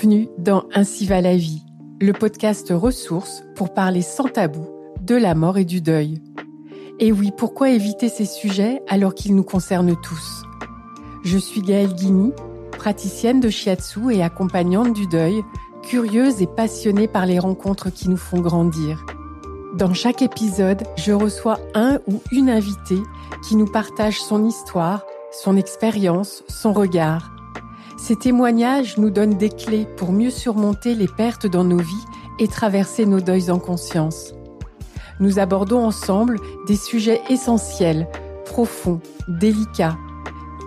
Bienvenue dans Ainsi va la vie, le podcast ressources pour parler sans tabou de la mort et du deuil. Et oui, pourquoi éviter ces sujets alors qu'ils nous concernent tous? Je suis Gaëlle Guigny, praticienne de shiatsu et accompagnante du deuil, curieuse et passionnée par les rencontres qui nous font grandir. Dans chaque épisode, je reçois un ou une invitée qui nous partage son histoire, son expérience, son regard ces témoignages nous donnent des clés pour mieux surmonter les pertes dans nos vies et traverser nos deuils en conscience. Nous abordons ensemble des sujets essentiels, profonds, délicats,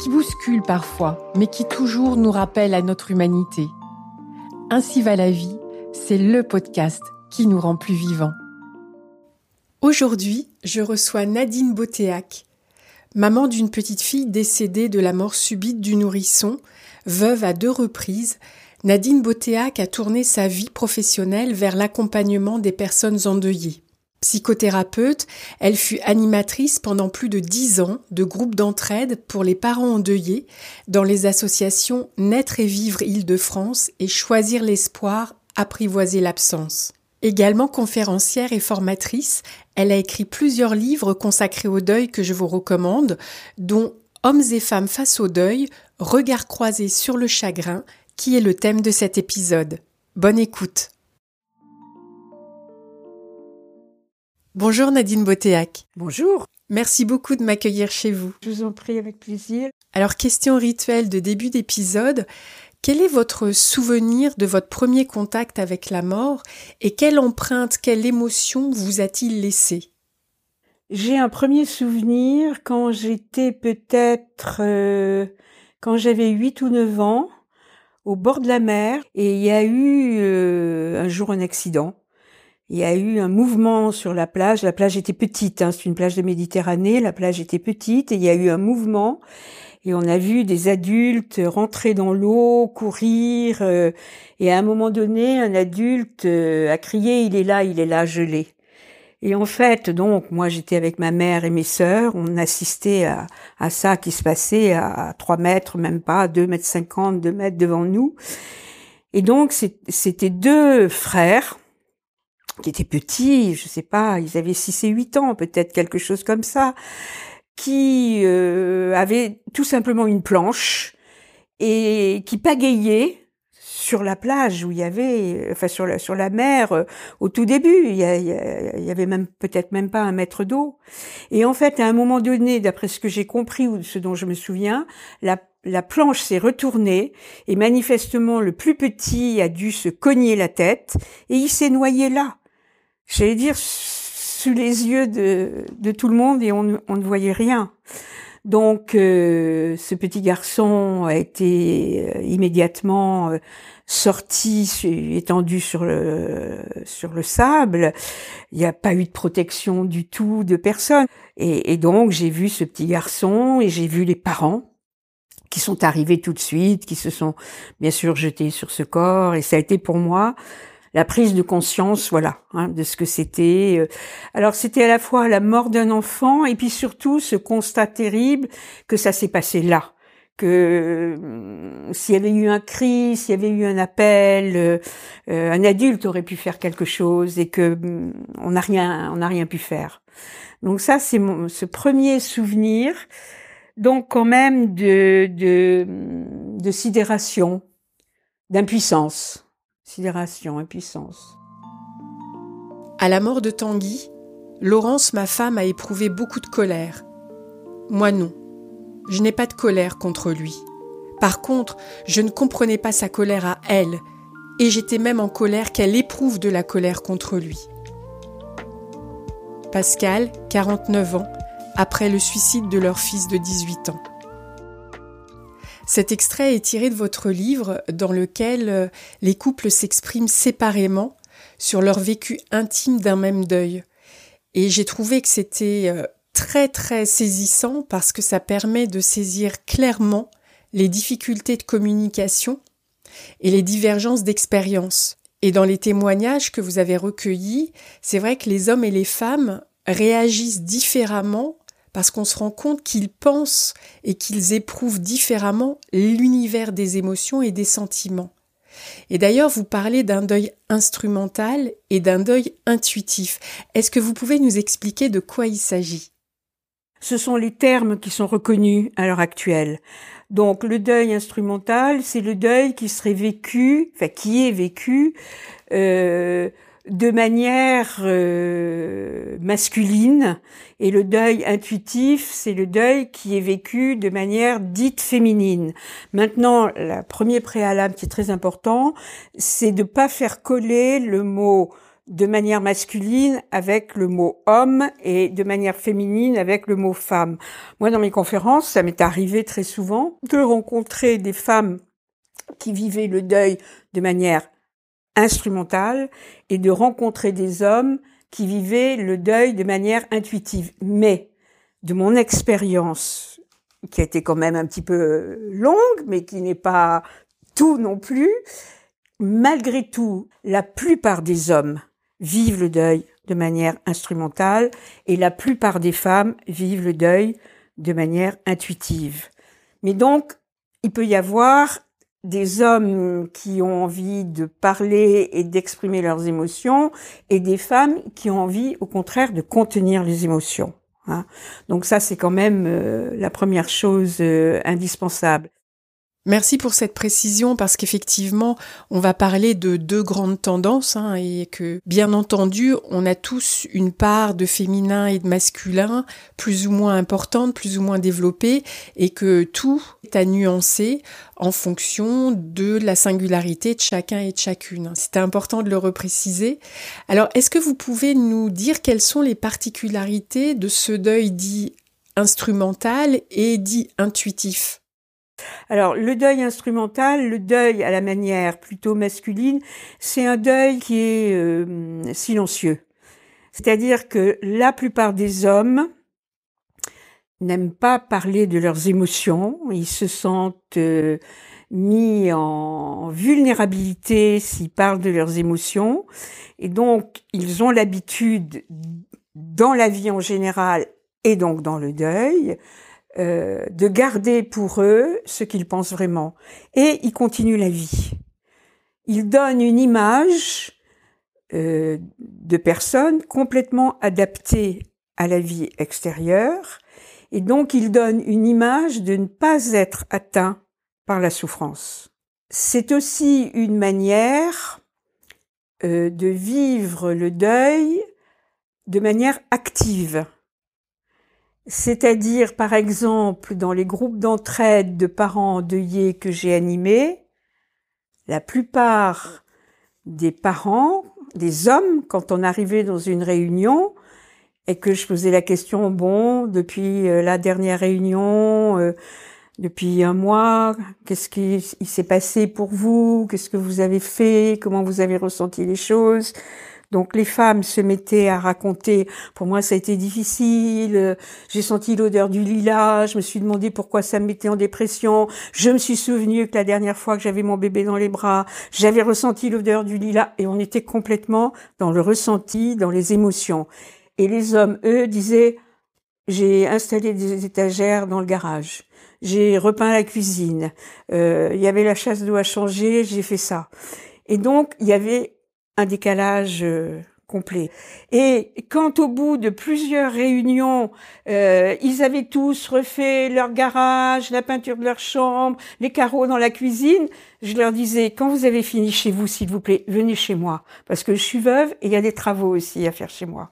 qui bousculent parfois, mais qui toujours nous rappellent à notre humanité. Ainsi va la vie, c'est le podcast qui nous rend plus vivants. Aujourd'hui, je reçois Nadine Botéac, maman d'une petite fille décédée de la mort subite du nourrisson Veuve à deux reprises, Nadine Botéac a tourné sa vie professionnelle vers l'accompagnement des personnes endeuillées. Psychothérapeute, elle fut animatrice pendant plus de dix ans de groupes d'entraide pour les parents endeuillés dans les associations Naître et Vivre Île-de-France et Choisir l'espoir, apprivoiser l'absence. Également conférencière et formatrice, elle a écrit plusieurs livres consacrés au deuil que je vous recommande, dont Hommes et femmes face au deuil, regard croisé sur le chagrin, qui est le thème de cet épisode. Bonne écoute. Bonjour Nadine Botéac. Bonjour. Merci beaucoup de m'accueillir chez vous. Je vous en prie avec plaisir. Alors, question rituelle de début d'épisode. Quel est votre souvenir de votre premier contact avec la mort et quelle empreinte, quelle émotion vous a-t-il laissé j'ai un premier souvenir quand j'étais peut-être euh, quand j'avais 8 ou 9 ans au bord de la mer et il y a eu euh, un jour un accident. Il y a eu un mouvement sur la plage. La plage était petite, hein, c'est une plage de Méditerranée. La plage était petite et il y a eu un mouvement et on a vu des adultes rentrer dans l'eau, courir euh, et à un moment donné, un adulte a crié "Il est là, il est là, gelé." Et en fait, donc, moi, j'étais avec ma mère et mes sœurs. On assistait à, à ça qui se passait à 3 mètres, même pas, 2 mètres 50, 2 mètres devant nous. Et donc, c'était deux frères qui étaient petits, je sais pas, ils avaient 6 et 8 ans, peut-être quelque chose comme ça, qui euh, avaient tout simplement une planche et qui pagayaient sur la plage où il y avait, enfin sur la sur la mer euh, au tout début, il y, y, avait même peut-être même pas un mètre d'eau. Et en fait, à un moment donné, d'après ce que j'ai compris ou ce dont je me souviens, la la planche s'est retournée et manifestement le plus petit a dû se cogner la tête et il s'est noyé là. J'allais dire sous les yeux de, de tout le monde et on, on ne voyait rien. Donc euh, ce petit garçon a été euh, immédiatement euh, sorti, étendu sur le sur le sable. Il n'y a pas eu de protection du tout de personne. Et, et donc j'ai vu ce petit garçon et j'ai vu les parents qui sont arrivés tout de suite, qui se sont bien sûr jetés sur ce corps. Et ça a été pour moi la prise de conscience, voilà, hein, de ce que c'était. Euh. Alors c'était à la fois la mort d'un enfant et puis surtout ce constat terrible que ça s'est passé là que euh, s'il y avait eu un cri, s'il y avait eu un appel, euh, un adulte aurait pu faire quelque chose et que mm, on n'a rien, on n'a rien pu faire. Donc ça, c'est ce premier souvenir, donc quand même de de, de sidération, d'impuissance sidération, puissance. À la mort de Tanguy, Laurence, ma femme, a éprouvé beaucoup de colère. Moi non. Je n'ai pas de colère contre lui. Par contre, je ne comprenais pas sa colère à elle, et j'étais même en colère qu'elle éprouve de la colère contre lui. Pascal, 49 ans, après le suicide de leur fils de 18 ans. Cet extrait est tiré de votre livre dans lequel euh, les couples s'expriment séparément sur leur vécu intime d'un même deuil. Et j'ai trouvé que c'était euh, très très saisissant parce que ça permet de saisir clairement les difficultés de communication et les divergences d'expérience. Et dans les témoignages que vous avez recueillis, c'est vrai que les hommes et les femmes réagissent différemment parce qu'on se rend compte qu'ils pensent et qu'ils éprouvent différemment l'univers des émotions et des sentiments. Et d'ailleurs, vous parlez d'un deuil instrumental et d'un deuil intuitif. Est-ce que vous pouvez nous expliquer de quoi il s'agit? Ce sont les termes qui sont reconnus à l'heure actuelle. Donc le deuil instrumental, c'est le deuil qui serait vécu, enfin qui est vécu euh, de manière euh, masculine et le deuil intuitif, c'est le deuil qui est vécu de manière dite féminine. Maintenant, le premier préalable qui est très important, c'est de pas faire coller le mot de manière masculine avec le mot homme et de manière féminine avec le mot femme. Moi, dans mes conférences, ça m'est arrivé très souvent de rencontrer des femmes qui vivaient le deuil de manière instrumentale et de rencontrer des hommes qui vivaient le deuil de manière intuitive. Mais de mon expérience, qui a été quand même un petit peu longue, mais qui n'est pas tout non plus, malgré tout, la plupart des hommes vivent le deuil de manière instrumentale et la plupart des femmes vivent le deuil de manière intuitive. Mais donc, il peut y avoir des hommes qui ont envie de parler et d'exprimer leurs émotions et des femmes qui ont envie au contraire de contenir les émotions. Hein. Donc ça c'est quand même euh, la première chose euh, indispensable. Merci pour cette précision parce qu'effectivement, on va parler de deux grandes tendances hein, et que, bien entendu, on a tous une part de féminin et de masculin plus ou moins importante, plus ou moins développée et que tout est à nuancer en fonction de la singularité de chacun et de chacune. C'était important de le repréciser. Alors, est-ce que vous pouvez nous dire quelles sont les particularités de ce deuil dit instrumental et dit intuitif? Alors, le deuil instrumental, le deuil à la manière plutôt masculine, c'est un deuil qui est euh, silencieux. C'est-à-dire que la plupart des hommes n'aiment pas parler de leurs émotions, ils se sentent euh, mis en vulnérabilité s'ils parlent de leurs émotions, et donc ils ont l'habitude, dans la vie en général et donc dans le deuil, euh, de garder pour eux ce qu'ils pensent vraiment. Et ils continuent la vie. Ils donnent une image euh, de personnes complètement adaptées à la vie extérieure. Et donc ils donnent une image de ne pas être atteint par la souffrance. C'est aussi une manière euh, de vivre le deuil de manière active. C'est-à-dire, par exemple, dans les groupes d'entraide de parents endeuillés que j'ai animés, la plupart des parents, des hommes, quand on arrivait dans une réunion et que je posais la question, bon, depuis euh, la dernière réunion, euh, depuis un mois, qu'est-ce qui s'est passé pour vous, qu'est-ce que vous avez fait, comment vous avez ressenti les choses, donc les femmes se mettaient à raconter, pour moi ça a été difficile, j'ai senti l'odeur du lilas, je me suis demandé pourquoi ça me mettait en dépression, je me suis souvenu que la dernière fois que j'avais mon bébé dans les bras, j'avais ressenti l'odeur du lilas et on était complètement dans le ressenti, dans les émotions. Et les hommes, eux, disaient, j'ai installé des étagères dans le garage. J'ai repeint la cuisine. Euh, il y avait la chasse d'eau à changer, j'ai fait ça. Et donc, il y avait un décalage euh, complet. Et quand au bout de plusieurs réunions, euh, ils avaient tous refait leur garage, la peinture de leur chambre, les carreaux dans la cuisine, je leur disais, quand vous avez fini chez vous, s'il vous plaît, venez chez moi, parce que je suis veuve et il y a des travaux aussi à faire chez moi.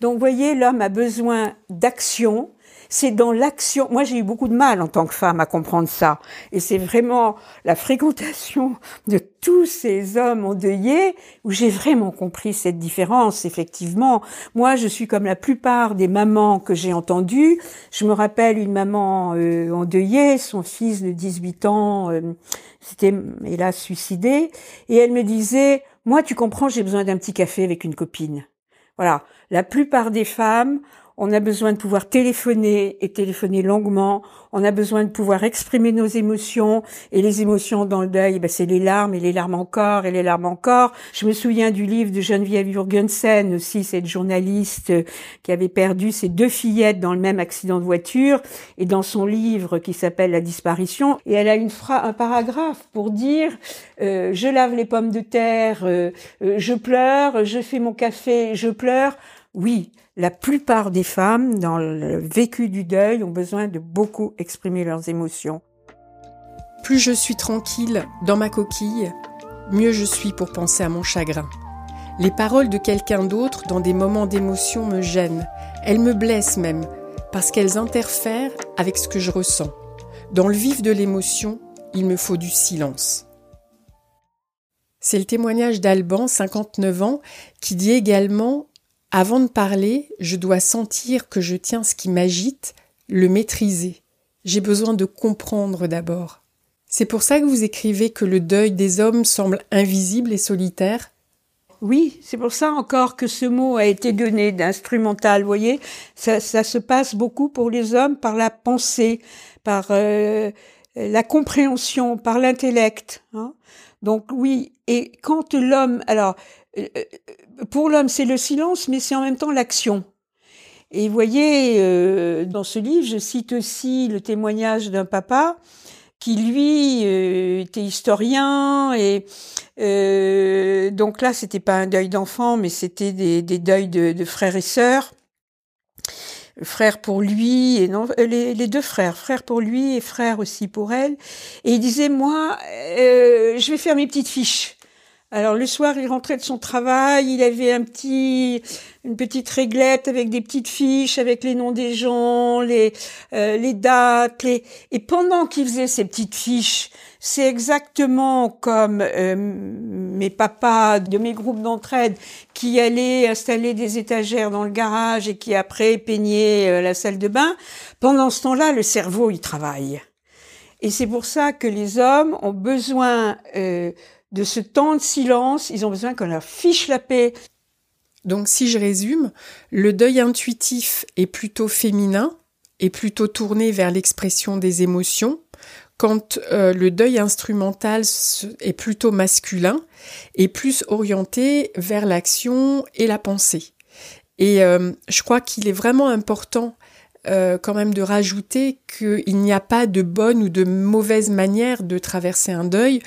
Donc, vous voyez, l'homme a besoin d'action, c'est dans l'action. Moi, j'ai eu beaucoup de mal en tant que femme à comprendre ça. Et c'est vraiment la fréquentation de tous ces hommes endeuillés où j'ai vraiment compris cette différence, effectivement. Moi, je suis comme la plupart des mamans que j'ai entendues. Je me rappelle une maman euh, endeuillée, son fils de 18 ans euh, s'était hélas suicidé, et elle me disait, moi, tu comprends, j'ai besoin d'un petit café avec une copine. Voilà. La plupart des femmes on a besoin de pouvoir téléphoner et téléphoner longuement, on a besoin de pouvoir exprimer nos émotions, et les émotions dans le deuil, ben, c'est les larmes, et les larmes encore, et les larmes encore. Je me souviens du livre de Geneviève Jurgensen, aussi cette journaliste qui avait perdu ses deux fillettes dans le même accident de voiture, et dans son livre qui s'appelle La disparition, et elle a une un paragraphe pour dire euh, je lave les pommes de terre, euh, euh, je pleure, je fais mon café, je pleure. Oui, la plupart des femmes dans le vécu du deuil ont besoin de beaucoup exprimer leurs émotions. Plus je suis tranquille dans ma coquille, mieux je suis pour penser à mon chagrin. Les paroles de quelqu'un d'autre dans des moments d'émotion me gênent, elles me blessent même, parce qu'elles interfèrent avec ce que je ressens. Dans le vif de l'émotion, il me faut du silence. C'est le témoignage d'Alban, 59 ans, qui dit également Avant de parler, je dois sentir que je tiens ce qui m'agite, le maîtriser. J'ai besoin de comprendre d'abord. C'est pour ça que vous écrivez que le deuil des hommes semble invisible et solitaire oui, c'est pour ça encore que ce mot a été donné d'instrumental. Vous voyez, ça, se passe beaucoup pour les hommes par la pensée, par euh, la compréhension, par l'intellect. Hein. Donc oui, et quand l'homme, alors euh, euh, pour l'homme c'est le silence, mais c'est en même temps l'action. Et vous voyez, euh, dans ce livre, je cite aussi le témoignage d'un papa qui lui était historien et donc là c'était pas un deuil d'enfant mais c'était des, deuils de, frères et sœurs frère pour lui et non euh, les, les, deux frères, frère pour lui et frère aussi pour elle. Et il disait moi, euh, je vais faire mes petites fiches. Alors le soir, il rentrait de son travail, il avait un petit, une petite réglette avec des petites fiches, avec les noms des gens, les, euh, les dates, les... et pendant qu'il faisait ces petites fiches, c'est exactement comme euh, mes papas de mes groupes d'entraide qui allaient installer des étagères dans le garage et qui après peignaient euh, la salle de bain. Pendant ce temps-là, le cerveau, il travaille. Et c'est pour ça que les hommes ont besoin euh, de ce temps de silence, ils ont besoin qu'on leur fiche la paix. Donc si je résume, le deuil intuitif est plutôt féminin, est plutôt tourné vers l'expression des émotions, quand euh, le deuil instrumental est plutôt masculin et plus orienté vers l'action et la pensée. Et euh, je crois qu'il est vraiment important euh, quand même de rajouter qu'il n'y a pas de bonne ou de mauvaise manière de traverser un deuil,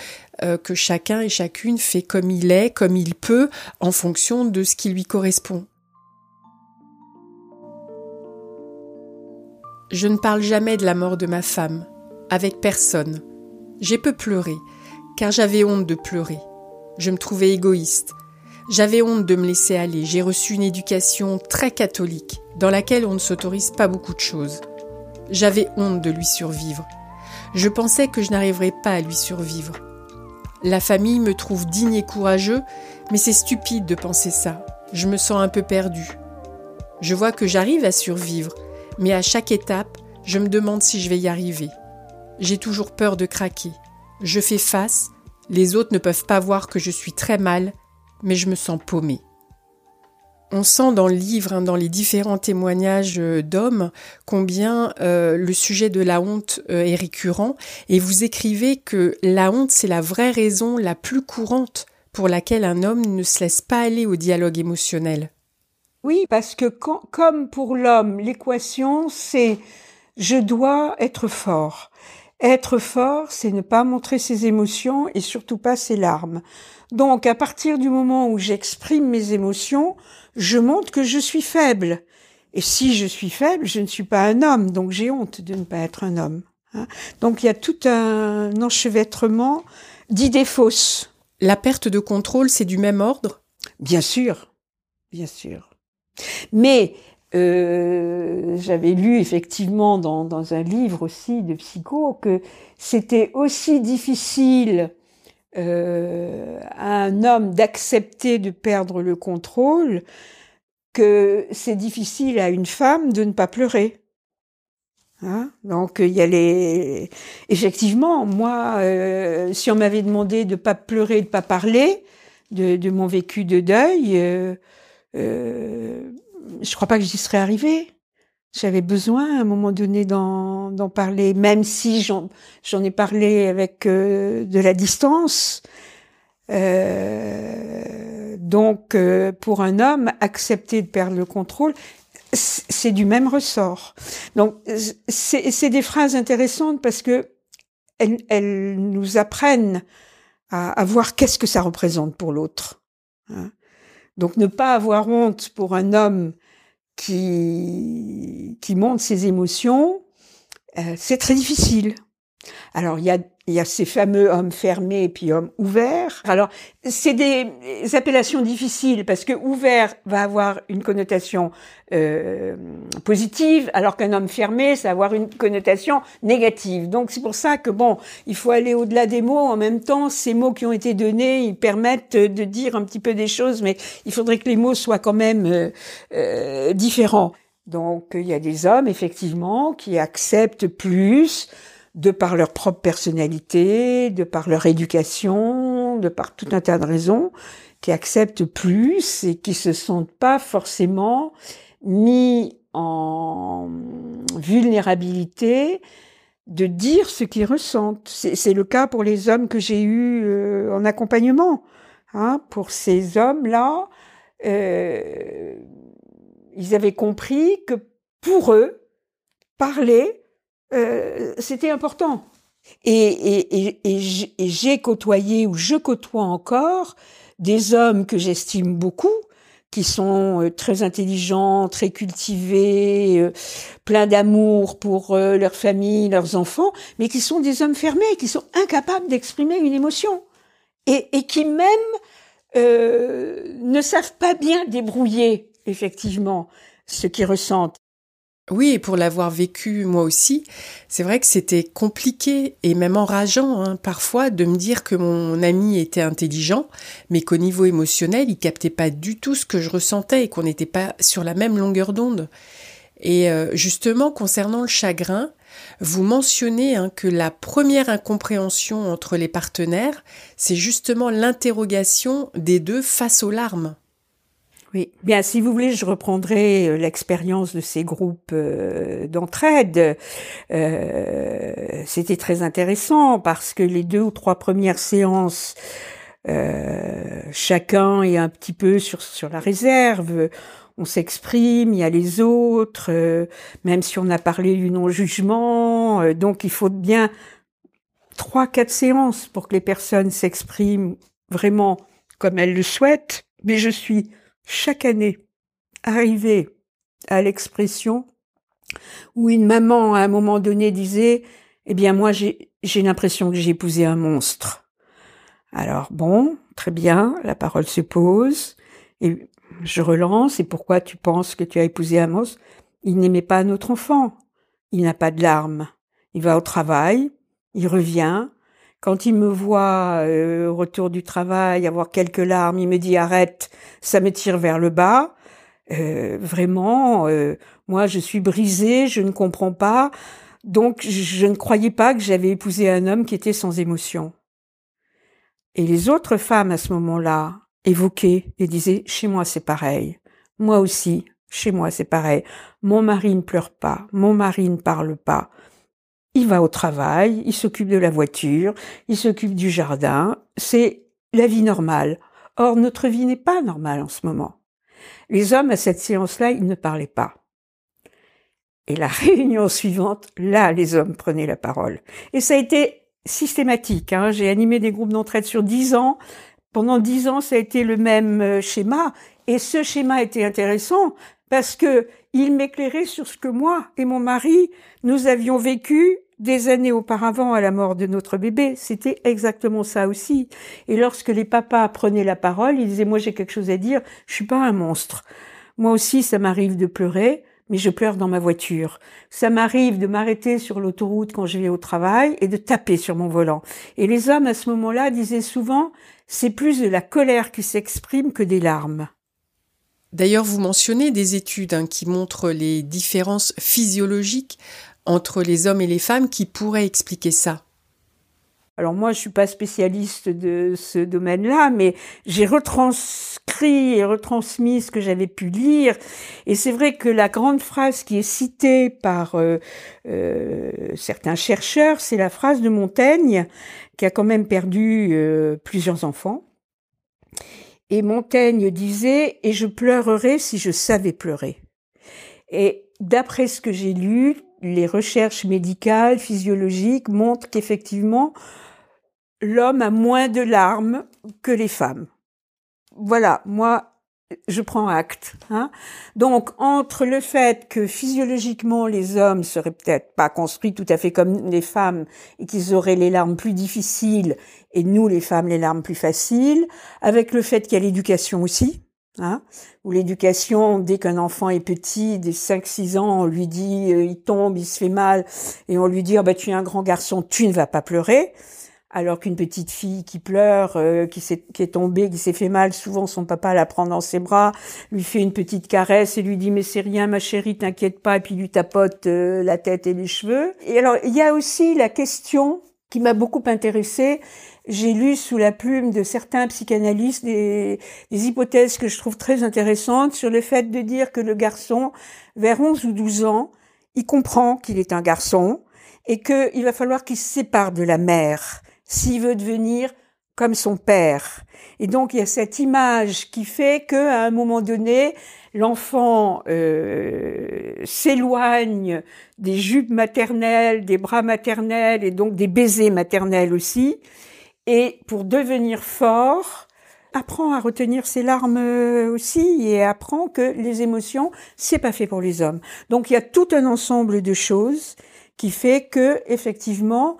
que chacun et chacune fait comme il est, comme il peut, en fonction de ce qui lui correspond. Je ne parle jamais de la mort de ma femme, avec personne. J'ai peu pleuré, car j'avais honte de pleurer. Je me trouvais égoïste. J'avais honte de me laisser aller. J'ai reçu une éducation très catholique, dans laquelle on ne s'autorise pas beaucoup de choses. J'avais honte de lui survivre. Je pensais que je n'arriverais pas à lui survivre. La famille me trouve digne et courageux, mais c'est stupide de penser ça. Je me sens un peu perdu. Je vois que j'arrive à survivre, mais à chaque étape, je me demande si je vais y arriver. J'ai toujours peur de craquer. Je fais face, les autres ne peuvent pas voir que je suis très mal, mais je me sens paumée. On sent dans le livre, hein, dans les différents témoignages euh, d'hommes, combien euh, le sujet de la honte euh, est récurrent, et vous écrivez que la honte, c'est la vraie raison la plus courante pour laquelle un homme ne se laisse pas aller au dialogue émotionnel. Oui, parce que comme pour l'homme, l'équation, c'est je dois être fort. Être fort, c'est ne pas montrer ses émotions et surtout pas ses larmes. Donc, à partir du moment où j'exprime mes émotions, je montre que je suis faible. Et si je suis faible, je ne suis pas un homme, donc j'ai honte de ne pas être un homme. Hein. donc, il y a tout un enchevêtrement d'idées fausses. La perte de contrôle, c'est du même ordre? Bien sûr, bien sûr. Mais euh, j'avais lu effectivement dans, dans, un livre aussi de psycho que c'était aussi difficile euh, à un homme d'accepter de perdre le contrôle que c'est difficile à une femme de ne pas pleurer. Hein? Donc il y a les effectivement moi euh, si on m'avait demandé de pas pleurer de pas parler de, de mon vécu de deuil euh, euh je crois pas que j'y serais arrivée. J'avais besoin à un moment donné d'en parler, même si j'en ai parlé avec euh, de la distance. Euh, donc, euh, pour un homme, accepter de perdre le contrôle, c'est du même ressort. Donc, c'est des phrases intéressantes parce que elles, elles nous apprennent à, à voir qu'est-ce que ça représente pour l'autre. Hein. Donc, ne pas avoir honte pour un homme qui, qui montre ses émotions, euh, c'est très difficile. Alors il y a, il y a ces fameux hommes fermés et puis hommes ouverts. Alors c'est des appellations difficiles parce que ouvert va avoir une connotation euh, positive, alors qu'un homme fermé, ça va avoir une connotation négative. Donc c'est pour ça que bon, il faut aller au-delà des mots. En même temps, ces mots qui ont été donnés, ils permettent de dire un petit peu des choses, mais il faudrait que les mots soient quand même euh, euh différents. Donc il y a des hommes effectivement qui acceptent plus de par leur propre personnalité, de par leur éducation, de par tout un tas de raisons, qui acceptent plus et qui se sentent pas forcément mis en vulnérabilité de dire ce qu'ils ressentent. C'est le cas pour les hommes que j'ai eus euh, en accompagnement. Hein, pour ces hommes-là, euh, ils avaient compris que pour eux, parler, euh, c'était important. Et, j'ai côtoyé ou je côtoie encore des hommes que j'estime beaucoup, qui sont euh, très intelligents, très cultivés, euh, pleins d'amour pour leur famille, leurs enfants, mais qui sont des hommes fermés, qui sont incapables d'exprimer une émotion et, et qui même ne savent pas bien débrouiller effectivement ce qu'ils ressentent. Oui, et pour l'avoir vécu moi aussi, c'est vrai que c'était compliqué et même enrageant hein, parfois de me dire que mon ami était intelligent, mais qu'au niveau émotionnel, il captait pas du tout ce que je ressentais et qu'on n'était pas sur la même longueur d'onde. Et euh, justement, concernant le chagrin, vous mentionnez hein, que la première incompréhension entre les partenaires, c'est justement l'interrogation des deux face aux larmes. Oui, bien si vous voulez, je reprendrai euh, l'expérience de ces groupes euh, d'entraide. Euh, C'était très intéressant parce que les deux ou trois premières séances, euh, chacun est un petit peu sur sur la réserve. On s'exprime, il y a les autres, même si on a parlé du non-jugement. donc il faut bien trois, quatre séances pour que les personnes s'expriment vraiment comme elles le souhaitent. Mais je suis chaque année arriver à l'expression où une maman à un moment donné disait eh bien moi j'ai j'ai l'impression que j'ai épousé un monstre. Alors bon, très bien, la parole se pose et je relance et pourquoi tu penses que tu as épousé un monstre? Il n'aimait pas notre enfant. Il n'a pas de larmes. Il va au travail, il revient, quand il me voit euh, au retour du travail avoir quelques larmes, il me dit arrête, ça me tire vers le bas. Euh, vraiment, euh, moi je suis brisée, je ne comprends pas. Donc je ne croyais pas que j'avais épousé un homme qui était sans émotion. Et les autres femmes à ce moment-là évoquaient et disaient chez moi c'est pareil. Moi aussi, chez moi c'est pareil. Mon mari ne pleure pas, mon mari ne parle pas il va au travail, il s'occupe de la voiture, il s'occupe du jardin, c'est la vie normale. Or, notre vie n'est pas normale en ce moment. Les hommes, à cette séance-là, ils ne parlaient pas. Et la réunion suivante, là, les hommes prenaient la parole. Et ça a été systématique. Hein. J'ai animé des groupes d'entraide sur dix ans. Pendant dix ans, ça a été le même euh, schéma. Et ce schéma était intéressant parce que il m'éclairait sur ce que moi et mon mari, nous avions vécu des années auparavant à la mort de notre bébé. C'était exactement ça aussi. Et lorsque les papas prenaient la parole, ils disaient, moi j'ai quelque chose à dire, je suis pas un monstre. Moi aussi, ça m'arrive de pleurer, mais je pleure dans ma voiture. Ça m'arrive de m'arrêter sur l'autoroute quand je vais au travail et de taper sur mon volant. Et les hommes, à ce moment-là, disaient souvent, c'est plus de la colère qui s'exprime que des larmes. D'ailleurs, vous mentionnez des études hein, qui montrent les différences physiologiques entre les hommes et les femmes qui pourraient expliquer ça? Alors moi, je suis pas spécialiste de ce domaine-là, mais j'ai retranscrit et retransmis ce que j'avais pu lire. Et c'est vrai que la grande phrase qui est citée par euh, euh, certains chercheurs, c'est la phrase de Montaigne, qui a quand même perdu euh, plusieurs enfants. Et Montaigne disait, et je pleurerais si je savais pleurer. Et d'après ce que j'ai lu, les recherches médicales, physiologiques montrent qu'effectivement, l'homme a moins de larmes que les femmes. Voilà, moi, je prends acte. Hein. Donc, entre le fait que physiologiquement les hommes seraient peut-être pas construits tout à fait comme les femmes et qu'ils auraient les larmes plus difficiles et nous les femmes les larmes plus faciles, avec le fait qu'il y a l'éducation aussi, Hein, où l'éducation, dès qu'un enfant est petit, dès 5-6 ans, on lui dit, euh, il tombe, il se fait mal, et on lui dit, oh, bah, tu es un grand garçon, tu ne vas pas pleurer. Alors qu'une petite fille qui pleure, euh, qui, qui est tombée, qui s'est fait mal, souvent son papa la prend dans ses bras, lui fait une petite caresse et lui dit mais c'est rien ma chérie, t'inquiète pas, et puis lui tapote euh, la tête et les cheveux. Et alors il y a aussi la question qui m'a beaucoup intéressée, j'ai lu sous la plume de certains psychanalystes des, hypothèses que je trouve très intéressantes sur le fait de dire que le garçon, vers 11 ou 12 ans, il comprend qu'il est un garçon et qu'il va falloir qu'il se sépare de la mère s'il veut devenir comme son père. Et donc il y a cette image qui fait que à un moment donné, l'enfant euh, s'éloigne des jupes maternelles, des bras maternels et donc des baisers maternels aussi, et pour devenir fort, apprend à retenir ses larmes aussi et apprend que les émotions, c'est pas fait pour les hommes. Donc il y a tout un ensemble de choses qui fait que effectivement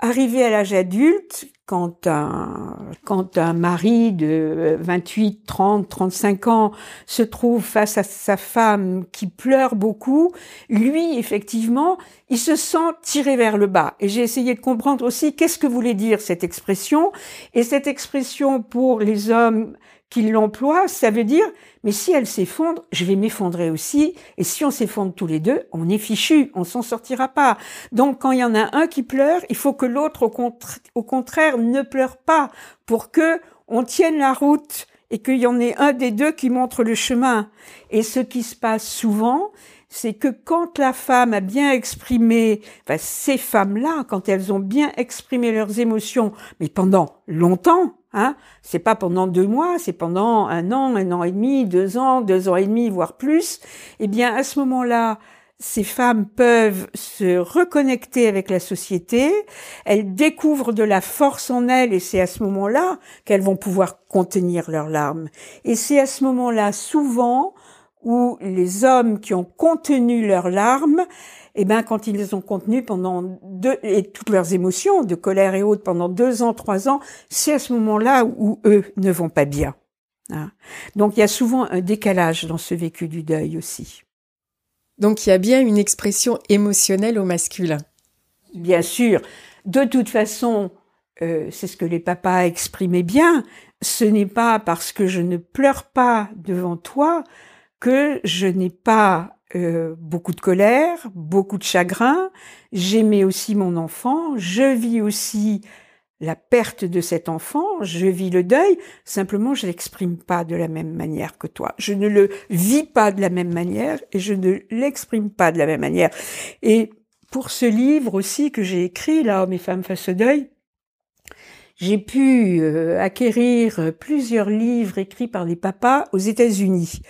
Arrivé à l'âge adulte, quand un, quand un mari de 28, 30, 35 ans se trouve face à sa femme qui pleure beaucoup, lui, effectivement, il se sent tiré vers le bas. Et j'ai essayé de comprendre aussi qu'est-ce que voulait dire cette expression. Et cette expression pour les hommes qui l'emploient, ça veut dire mais si elle s'effondre, je vais m'effondrer aussi. Et si on s'effondre tous les deux, on est fichu, on s'en sortira pas. Donc quand il y en a un qui pleure, il faut que l'autre au, contraire ne pleure pas pour que on tienne la route et qu'il y en ait un des deux qui montre le chemin. Et ce qui se passe souvent, c'est que quand la femme a bien exprimé, enfin, ces femmes-là, quand elles ont bien exprimé leurs émotions, mais pendant longtemps, Hein c'est pas pendant deux mois, c'est pendant un an, un an et demi, deux ans, deux ans et demi, voire plus. Eh bien, à ce moment-là, ces femmes peuvent se reconnecter avec la société, elles découvrent de la force en elles et c'est à ce moment-là qu'elles vont pouvoir contenir leurs larmes. Et c'est à ce moment-là souvent où les hommes qui ont contenu leurs larmes, eh ben, quand ils les ont contenues pendant deux, et toutes leurs émotions, de colère et autres, pendant deux ans, trois ans, c'est à ce moment-là où eux ne vont pas bien. Hein. Donc il y a souvent un décalage dans ce vécu du deuil aussi. Donc il y a bien une expression émotionnelle au masculin. Bien sûr. De toute façon, euh, c'est ce que les papas exprimaient bien. Ce n'est pas parce que je ne pleure pas devant toi que je n'ai pas euh, beaucoup de colère, beaucoup de chagrin. J'aimais aussi mon enfant. Je vis aussi la perte de cet enfant. Je vis le deuil. Simplement, je l'exprime pas de la même manière que toi. Je ne le vis pas de la même manière et je ne l'exprime pas de la même manière. Et pour ce livre aussi que j'ai écrit, là, Hommes et femmes face au deuil, j'ai pu euh, acquérir plusieurs livres écrits par des papas aux États-Unis.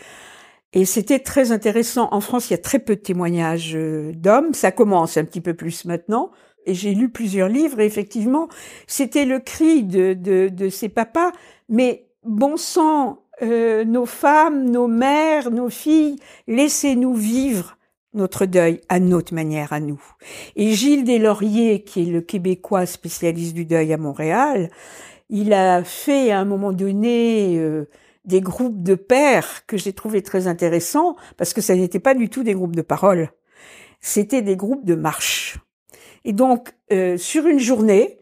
Et c'était très intéressant. En France, il y a très peu de témoignages euh, d'hommes. Ça commence un petit peu plus maintenant. Et j'ai lu plusieurs livres et effectivement, c'était le cri de, de, de ces papas. Mais bon sang, euh, nos femmes, nos mères, nos filles, laissez-nous vivre notre deuil à notre manière à nous. Et Gilles Deslauriers, qui est le Québécois spécialiste du deuil à Montréal, il a fait à un moment donné euh, des groupes de pères que j'ai trouvé très intéressants parce que ça n'était pas du tout des groupes de parole. C'était des groupes de marche. Et donc, euh, sur une journée,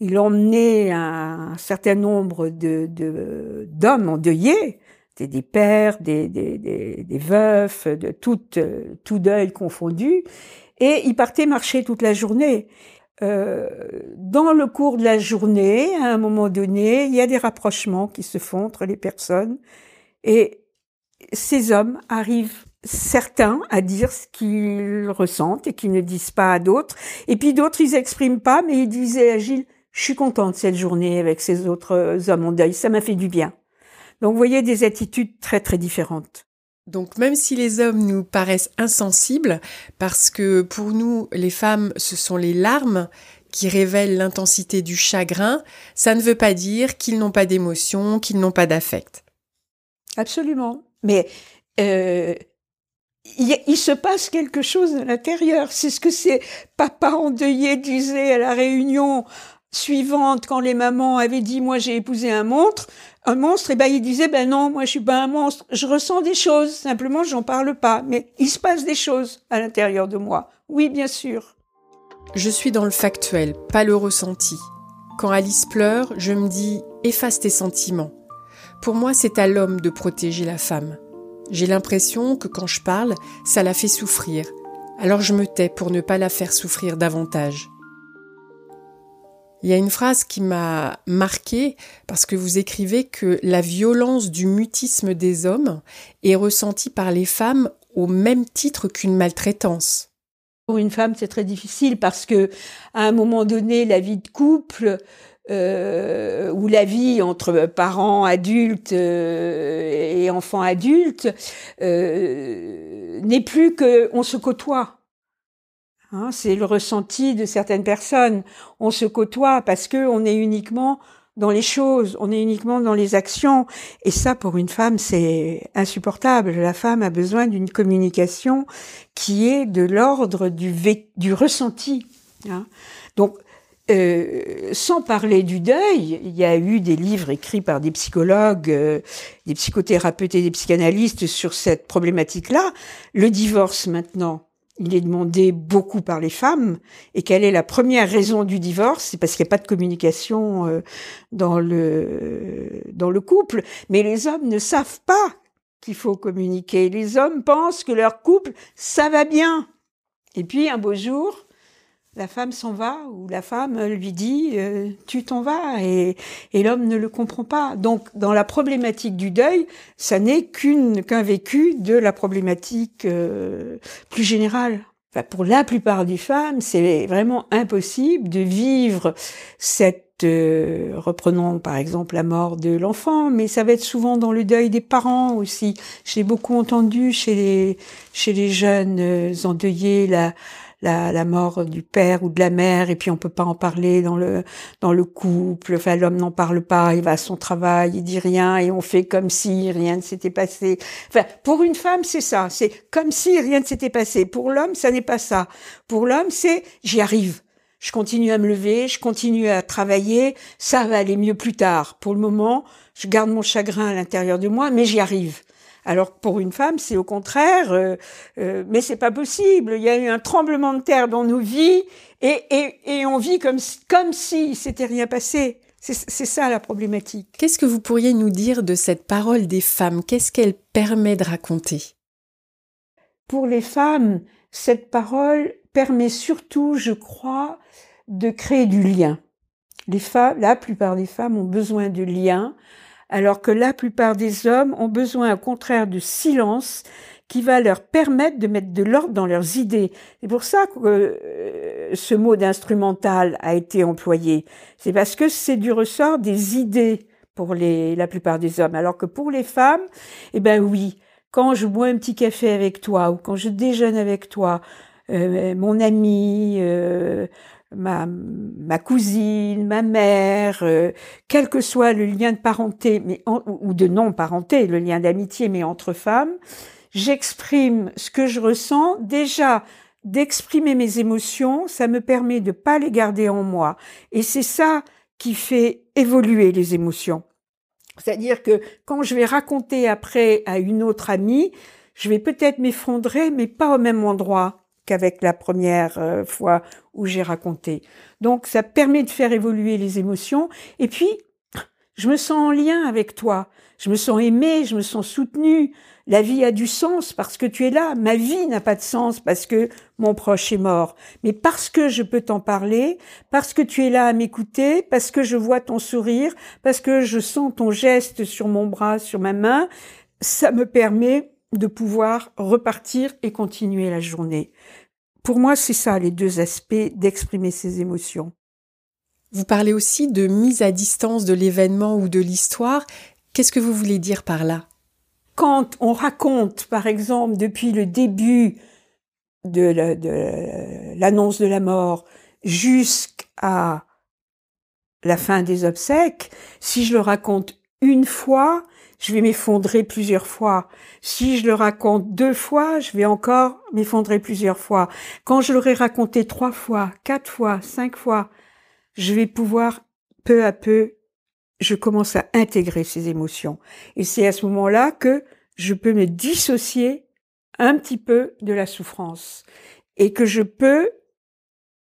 il emmenait un, certain nombre de, d'hommes endeuillés, des pères, des, des, des, des veufs, de tout, tout deuil confondu, et il partait marcher toute la journée. Euh, dans le cours de la journée, à un moment donné, il y a des rapprochements qui se font entre les personnes et ces hommes arrivent certains à dire ce qu'ils ressentent et qu'ils ne disent pas à d'autres. Et puis d'autres, ils expriment pas, mais ils disaient à Gilles, je suis contente cette journée avec ces autres hommes en deuil, ça m'a fait du bien. Donc vous voyez des attitudes très très différentes. Donc même si les hommes nous paraissent insensibles, parce que pour nous, les femmes, ce sont les larmes qui révèlent l'intensité du chagrin, ça ne veut pas dire qu'ils n'ont pas d'émotion, qu'ils n'ont pas d'affect. Absolument. Mais euh, il, se passe quelque chose à l'intérieur. C'est ce que ces papas endeuillés disaient à la réunion suivante quand les mamans avaient dit moi j'ai épousé un monstre un monstre et ben il disait ben non moi je suis pas un monstre. Je ressens des choses simplement j'en parle pas. Mais il se passe des choses à l'intérieur de moi. Oui bien sûr. Je suis dans le factuel pas le ressenti. Quand Alice pleure je me dis efface tes sentiments. Pour moi c'est à l'homme de protéger la femme. J'ai l'impression que quand je parle ça la fait souffrir. Alors je me tais pour ne pas la faire souffrir davantage il y a une phrase qui m'a marquée parce que vous écrivez que la violence du mutisme des hommes est ressentie par les femmes au même titre qu'une maltraitance. Pour une femme, c'est très difficile parce que à un moment donné, la vie de couple euh, ou la vie entre parents adultes euh, et enfants adultes euh, n'est plus que on se côtoie. Hein, c'est le ressenti de certaines personnes. On se côtoie parce que on est uniquement dans les choses, on est uniquement dans les actions. Et ça, pour une femme, c'est insupportable. La femme a besoin d'une communication qui est de l'ordre du, ressenti. Hein. Donc, euh, sans parler du deuil, il y a eu des livres écrits par des psychologues, euh, des psychothérapeutes et des psychanalystes sur cette problématique-là. Le divorce maintenant, il est demandé beaucoup par les femmes. Et quelle est la première raison du divorce? C'est parce qu'il n'y a pas de communication euh, dans le dans le couple. Mais les hommes ne savent pas qu'il faut communiquer. Les hommes pensent que leur couple, ça va bien. Et puis un beau jour, la femme s'en va ou la femme lui dit euh, tu t'en vas et, et l'homme ne le comprend pas. Donc dans la problématique du deuil, ça n'est qu'une qu'un vécu de la problématique euh, plus générale. Enfin, pour la plupart des femmes, c'est vraiment impossible de vivre cette euh, reprenons par exemple la mort de l'enfant, mais ça va être souvent dans le deuil des parents aussi. J'ai beaucoup entendu chez les chez les jeunes endeuillés la la, la, mort du père ou de la mère et puis on peut pas en parler dans le dans le couple enfin l'homme n'en parle pas il va à son travail il dit rien et on fait comme si rien ne s'était passé enfin pour une femme c'est ça c'est comme si rien ne s'était passé pour l'homme ça n'est pas ça pour l'homme c'est j'y arrive je continue à me lever, je continue à travailler, ça va aller mieux plus tard. Pour le moment, je garde mon chagrin à l'intérieur de moi, mais j'y arrive. Alors pour une femme, c'est au contraire, euh, euh, mais c'est pas possible. Il y a eu un tremblement de terre dans nos vies et, et, et on vit comme comme si c'était rien passé. C'est ça la problématique. Qu'est-ce que vous pourriez nous dire de cette parole des femmes? Qu'est-ce qu'elle permet de raconter? Pour les femmes, cette parole permet surtout, je crois, de créer du lien. Les femmes, la plupart des femmes ont besoin de lien alors que la plupart des hommes ont besoin au contraire de silence qui va leur permettre de mettre de l'ordre dans leurs idées. C'est pour ça que euh, ce mot d'instrumental a été employé. C'est parce que c'est du ressort des idées pour les, la plupart des hommes. Alors que pour les femmes, eh ben oui, quand je bois un petit café avec toi ou quand je déjeune avec toi, euh, mon ami, euh, ma, ma cousine, ma mère, euh, quel que soit le lien de parenté, mais ou de non-parenté, le lien d'amitié, mais entre femmes, j'exprime ce que je ressens. Déjà, d'exprimer mes émotions, ça me permet de pas les garder en moi. Et c'est ça qui fait évoluer les émotions. C'est-à-dire que quand je vais raconter après à une autre amie, je vais peut-être m'effondrer, mais pas au même endroit qu'avec la première euh, fois où j'ai raconté. Donc ça permet de faire évoluer les émotions et puis Je me sens en lien avec toi. Je me sens aimée, je me sens soutenue. La vie a du sens parce que tu es là. Ma vie n'a pas de sens parce que mon proche est mort. Mais parce que je peux t'en parler, parce que tu es là à m'écouter, parce que je vois ton sourire, parce que je sens ton geste sur mon bras, sur ma main, ça me permet de pouvoir repartir et continuer la journée. Pour moi, c'est ça les deux aspects d'exprimer ses émotions. Vous parlez aussi de mise à distance de l'événement ou de l'histoire. Qu'est-ce que vous voulez dire par là? Quand on raconte, par exemple, depuis le début de l'annonce de, la mort jusqu'à la fin des obsèques, si je le raconte une fois, je vais m'effondrer plusieurs fois. Si je le raconte deux fois, je vais encore m'effondrer plusieurs fois. Quand je l'aurai raconté trois fois, quatre fois, cinq fois, je vais pouvoir peu à peu, je commence à intégrer ces émotions. Et c'est à ce moment-là que je peux me dissocier un petit peu de la souffrance et que je peux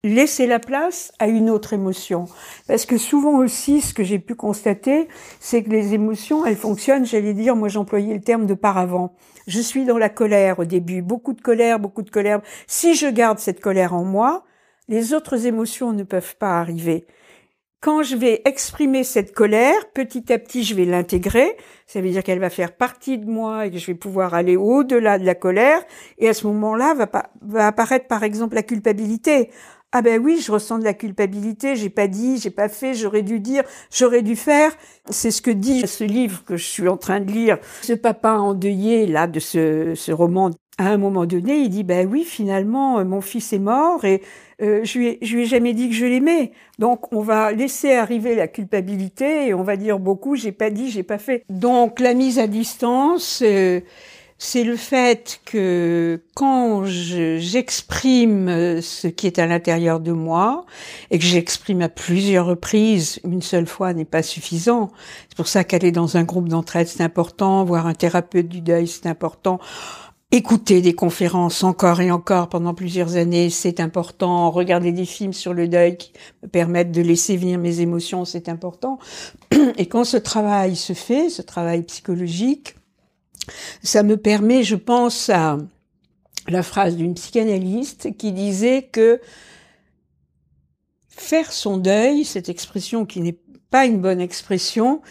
laisser la place à une autre émotion. Parce que souvent aussi, ce que j'ai pu constater, c'est que les émotions, elles fonctionnent, j'allais dire, moi j'employais le terme de paravent. Je suis dans la colère au début, beaucoup de colère, beaucoup de colère. Si je garde cette colère en moi, les autres émotions ne peuvent pas arriver. Quand je vais exprimer cette colère, petit à petit, je vais l'intégrer. Ça veut dire qu'elle va faire partie de moi et que je vais pouvoir aller au-delà de la colère. Et à ce moment-là, va, va apparaître par exemple la culpabilité. Ah ben oui, je ressens de la culpabilité, j'ai pas dit, j'ai pas fait, j'aurais dû dire, j'aurais dû faire. C'est ce que dit ce livre que je suis en train de lire. Ce papa endeuillé, là, de ce, ce roman, à un moment donné, il dit, ben oui, finalement, euh, mon fils est mort et euh, je, lui je lui ai jamais dit que je l'aimais. Donc, on va laisser arriver la culpabilité et on va dire beaucoup, j'ai pas dit, j'ai pas fait. Donc, la mise à distance, euh, c'est le fait que quand j'exprime ce qui est à l'intérieur de moi et que j'exprime à plusieurs reprises, une seule fois n'est pas suffisant. C'est pour ça qu'aller dans un groupe d'entraide, c'est important, voir un thérapeute du deuil, c'est important. Écouter des conférences encore et encore pendant plusieurs années, c'est important. Regarder des films sur le deuil qui me permettent de laisser venir mes émotions, c'est important. Et quand ce travail se fait, ce travail psychologique, ça me permet, je pense à la phrase d'une psychanalyste qui disait que faire son deuil, cette expression qui n'est pas une bonne expression,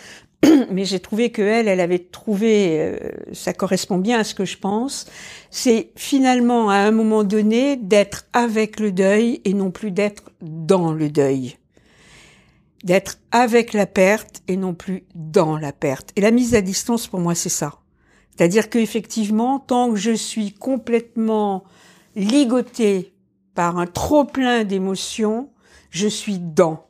mais j'ai trouvé que elle, elle avait trouvé, euh, ça correspond bien à ce que je pense, c'est finalement à un moment donné d'être avec le deuil et non plus d'être dans le deuil. D'être avec la perte et non plus dans la perte. Et la mise à distance, pour moi, c'est ça. C'est-à-dire qu'effectivement, tant que je suis complètement ligotée par un trop plein d'émotions, je suis dans,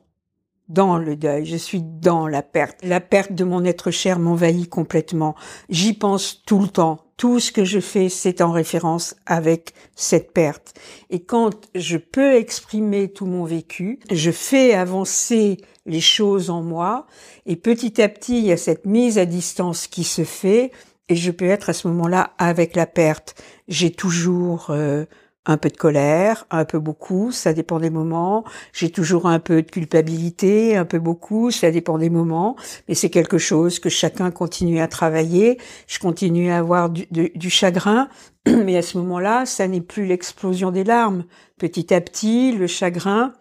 dans le deuil, je suis dans la perte. La perte de mon être cher m'envahit complètement. J'y pense tout le temps. Tout ce que je fais, c'est en référence avec cette perte. Et quand je peux exprimer tout mon vécu, je fais avancer les choses en moi, et petit à petit, il y a cette mise à distance qui se fait, et je peux être à ce moment-là avec la perte. J'ai toujours euh, un peu de colère, un peu beaucoup, ça dépend des moments. J'ai toujours un peu de culpabilité, un peu beaucoup, ça dépend des moments. Mais c'est quelque chose que chacun continue à travailler. Je continue à avoir du, du chagrin, mais à ce moment-là, ça n'est plus l'explosion des larmes. Petit à petit, le chagrin,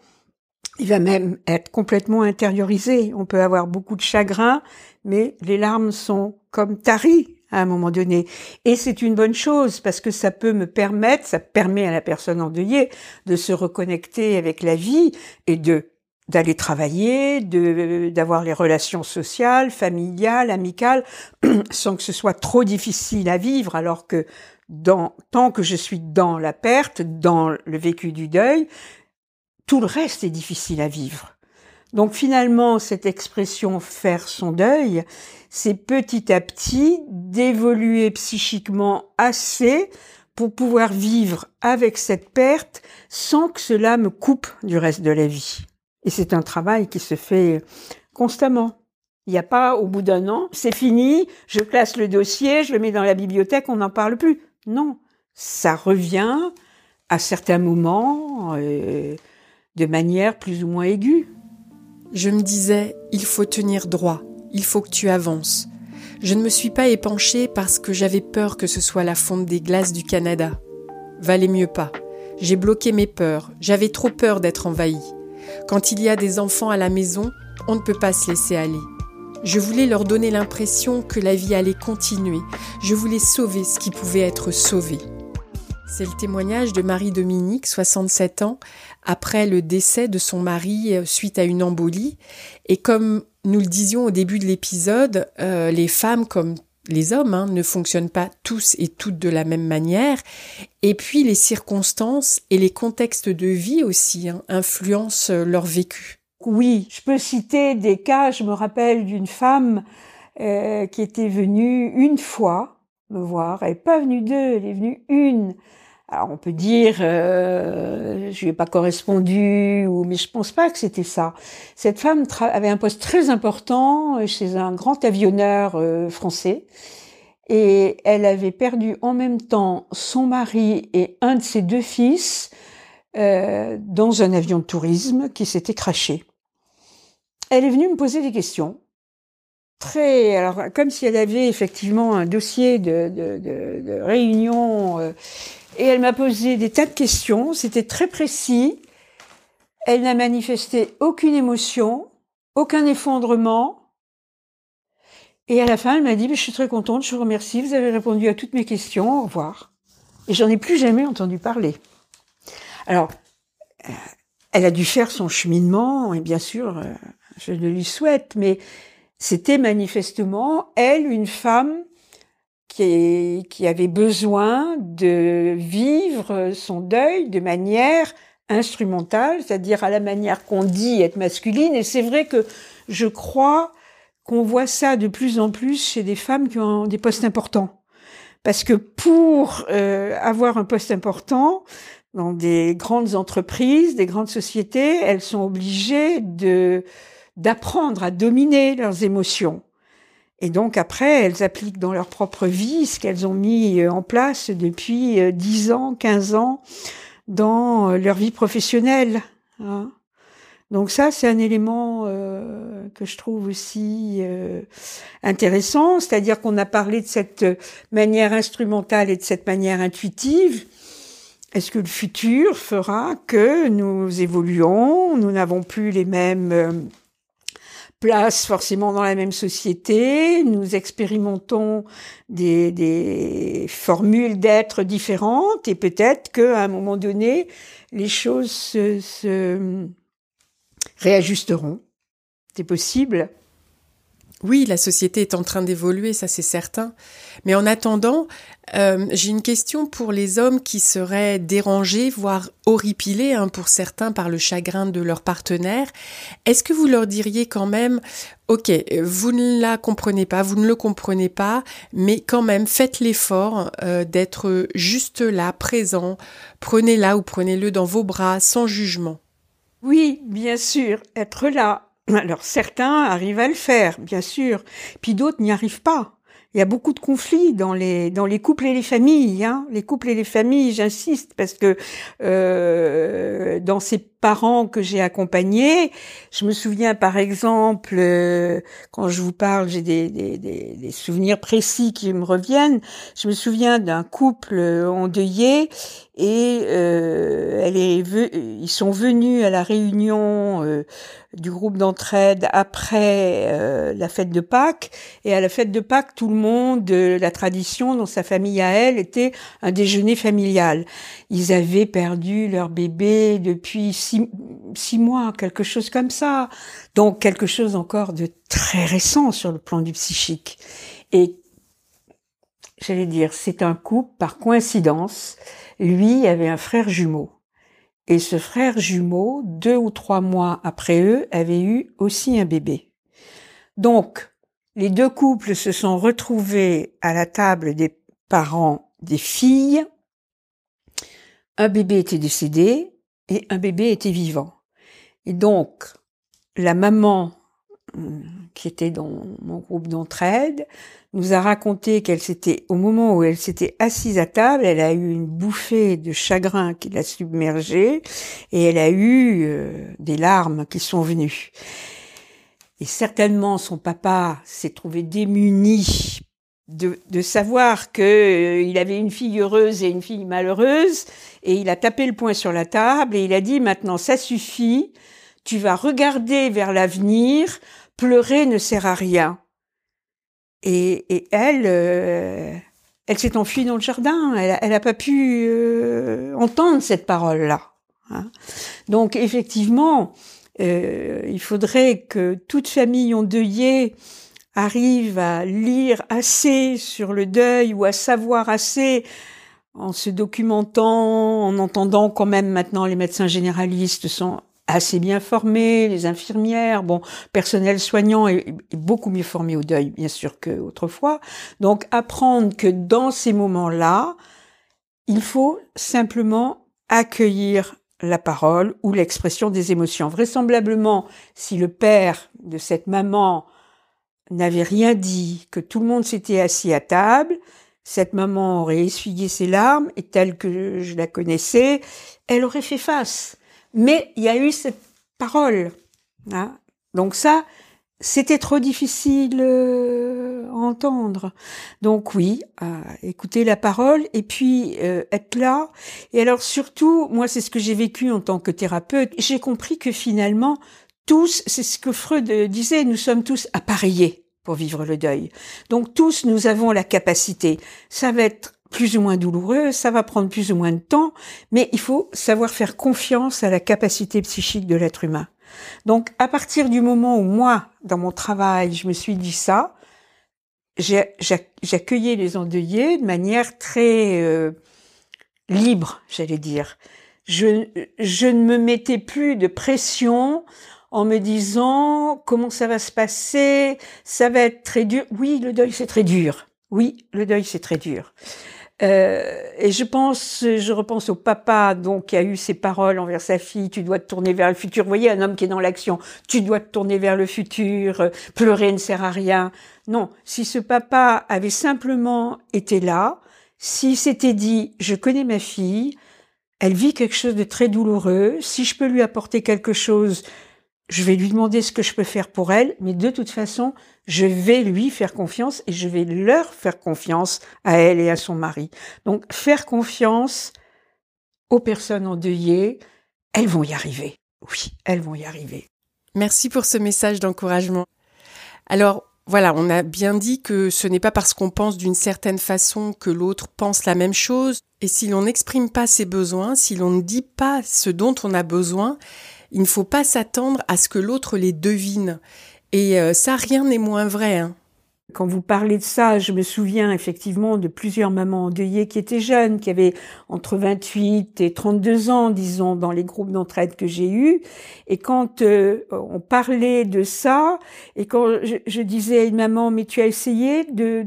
il va même être complètement intériorisé. On peut avoir beaucoup de chagrin, mais les larmes sont comme taries à un moment donné. Et c'est une bonne chose parce que ça peut me permettre, ça permet à la personne endeuillée de se reconnecter avec la vie et de d'aller travailler, de d'avoir les relations sociales, familiales, amicales, sans que ce soit trop difficile à vivre, alors que tant que je suis dans la perte, dans le vécu du deuil, tout le reste est difficile à vivre. Donc finalement, cette expression faire son deuil, c'est petit à petit d'évoluer psychiquement assez pour pouvoir vivre avec cette perte sans que cela me coupe du reste de la vie. Et c'est un travail qui se fait constamment. Il n'y a pas au bout d'un an, c'est fini, je classe le dossier, je le mets dans la bibliothèque, on n'en parle plus. Non, ça revient à certains moments euh, de manière plus ou moins aiguë. Je me disais, il faut tenir droit il faut que tu avances. Je ne me suis pas épanchée parce que j'avais peur que ce soit la fonte des glaces du Canada. Valait mieux pas. J'ai bloqué mes peurs, j'avais trop peur d'être envahie. Quand il y a des enfants à la maison, on ne peut pas se laisser aller. Je voulais leur donner l'impression que la vie allait continuer. Je voulais sauver ce qui pouvait être sauvé. C'est le témoignage de Marie-Dominique, 67 ans, après le décès de son mari euh, suite à une embolie. Et comme nous le disions au début de l'épisode, euh, les femmes comme les hommes hein, ne fonctionnent pas tous et toutes de la même manière. Et puis les circonstances et les contextes de vie aussi hein, influencent leur vécu. Oui, je peux citer des cas. Je me rappelle d'une femme euh, qui était venue une fois me voir. Elle n'est pas venue deux, elle est venue une. Alors on peut dire, euh, je lui ai pas correspondu, ou mais je pense pas que c'était ça. Cette femme avait un poste très important chez un grand avionneur euh, français, et elle avait perdu en même temps son mari et un de ses deux fils euh, dans un avion de tourisme qui s'était craché elle est venue me poser des questions. Très, alors comme si elle avait effectivement un dossier de, de, de, de réunion, euh, et elle m'a posé des tas de questions. C'était très précis. Elle n'a manifesté aucune émotion, aucun effondrement. Et à la fin, elle m'a dit, je suis très contente, je vous remercie, vous avez répondu à toutes mes questions, au revoir. Et j'en ai plus jamais entendu parler. Alors, euh, elle a dû faire son cheminement, et bien sûr, euh, je le lui souhaite, mais c'était manifestement, elle, une femme qui, qui avait besoin de vivre son deuil de manière instrumentale, c'est-à-dire à la manière qu'on dit être masculine. Et c'est vrai que je crois qu'on voit ça de plus en plus chez des femmes qui ont des postes importants. Parce que pour euh, avoir un poste important dans des grandes entreprises, des grandes sociétés, elles sont obligées de d'apprendre à dominer leurs émotions. Et donc après, elles appliquent dans leur propre vie ce qu'elles ont mis euh, en place depuis 10 euh, ans, 15 ans dans euh, leur vie professionnelle. Hein. Donc ça, c'est un élément que je trouve aussi intéressant, c'est-à-dire qu'on a parlé de cette manière instrumentale et de cette manière intuitive. Est-ce que le futur fera que nous évoluons, nous n'avons plus les mêmes place forcément dans la même société, nous expérimentons des, formules d'être différentes et peut-être qu'à un moment donné, les choses se, se réajusteront. C'est possible. Oui, la société est en train d'évoluer, ça c'est certain. Mais en attendant, euh, j'ai une question pour les hommes qui seraient dérangés, voire horripilés hein, pour certains par le chagrin de leur partenaire. Est-ce que vous leur diriez quand même, ok, vous ne la comprenez pas, vous ne le comprenez pas, mais quand même faites l'effort euh, d'être juste là, présent, prenez-la ou prenez-le dans vos bras sans jugement. Oui, bien sûr, être là, alors certains arrivent à le faire, bien sûr, puis d'autres n'y arrivent pas. Il y a beaucoup de conflits dans les dans les couples et les familles. Hein. Les couples et les familles, j'insiste, parce que euh, dans ces parents que j'ai accompagnés, je me souviens par exemple, euh, quand je vous parle, j'ai des, des, des, des, souvenirs précis qui me reviennent. Je me souviens d'un couple endeuillé et euh, elle est, ils sont venus à la réunion euh, du groupe d'entraide après euh, la fête de Pâques. Et à la fête de Pâques, tout le monde, la tradition dans sa famille à elle, était un déjeuner familial. Ils avaient perdu leur bébé depuis six, six mois, quelque chose comme ça. Donc quelque chose encore de très récent sur le plan du psychique. Et j'allais dire, c'est un couple par coïncidence lui avait un frère jumeau. Et ce frère jumeau, deux ou trois mois après eux, avait eu aussi un bébé. Donc, les deux couples se sont retrouvés à la table des parents des filles. Un bébé était décédé et un bébé était vivant. Et donc, la maman euh, qui était dans mon groupe d'entraide nous a raconté qu'elle s'était, au moment où elle s'était assise à table, elle a eu une bouffée de chagrin qui l'a submergée et elle a eu euh, des larmes qui sont venues. Et certainement son papa s'est trouvé démuni de, de savoir que euh, avait une fille heureuse et une fille malheureuse, et il a tapé le poing sur la table et il a dit maintenant ça suffit, tu vas regarder vers l'avenir, pleurer ne sert à rien. Et, et elle, euh, elle s'est enfuie dans le jardin. Elle n'a pas pu euh, entendre cette parole-là. Hein. Donc effectivement, euh, il faudrait que toute famille endeuillée arrive à lire assez sur le deuil ou à savoir assez en se documentant, en entendant quand même maintenant les médecins généralistes sont assez bien formés, les infirmières, bon, personnel soignant est, beaucoup mieux formé au deuil, bien sûr, qu'autrefois. Donc, apprendre que dans ces moments-là, il faut simplement accueillir la parole ou l'expression des émotions. Vraisemblablement, si le père de cette maman n'avait rien dit, que tout le monde s'était assis à table, cette maman aurait essuyé ses larmes et telle que je la connaissais, elle aurait fait face mais il y a eu cette parole. Hein. Donc ça, c'était trop difficile euh, à entendre. Donc oui, euh, écouter la parole et puis euh, être là. Et alors surtout, moi c'est ce que j'ai vécu en tant que thérapeute. J'ai compris que finalement, tous, c'est ce que Freud disait, nous sommes tous appareillés pour vivre le deuil. Donc tous, nous avons la capacité. Ça va être plus ou moins douloureux, ça va prendre plus ou moins de temps, mais il faut savoir faire confiance à la capacité psychique de l'être humain. Donc à partir du moment où moi, dans mon travail, je me suis dit ça, j'accueillais les endeuillés de manière très euh, libre, j'allais dire. Je, je ne me mettais plus de pression en me disant comment ça va se passer, ça va être très dur. Oui, le deuil c'est très dur. Oui, le deuil c'est très dur. Euh, et je pense, je repense au papa donc qui a eu ces paroles envers sa fille. Tu dois te tourner vers le futur. Vous voyez, un homme qui est dans l'action. Tu dois te tourner vers le futur. Pleurer ne sert à rien. Non, si ce papa avait simplement été là, s'il s'était dit, je connais ma fille, elle vit quelque chose de très douloureux. Si je peux lui apporter quelque chose, je vais lui demander ce que je peux faire pour elle, mais de toute façon, je vais lui faire confiance et je vais leur faire confiance à elle et à son mari. Donc, faire confiance aux personnes endeuillées, elles vont y arriver. Oui, elles vont y arriver. Merci pour ce message d'encouragement. Alors, voilà, on a bien dit que ce n'est pas parce qu'on pense d'une certaine façon que l'autre pense la même chose, et si l'on n'exprime pas ses besoins, si l'on ne dit pas ce dont on a besoin, il ne faut pas s'attendre à ce que l'autre les devine. Et euh, ça, rien n'est moins vrai. Hein. Quand vous parlez de ça, je me souviens effectivement de plusieurs mamans endeuillées qui étaient jeunes, qui avaient entre 28 et 32 ans, disons, dans les groupes d'entraide que j'ai eus. Et quand euh, on parlait de ça, et quand je, disais à une maman, mais tu as essayé de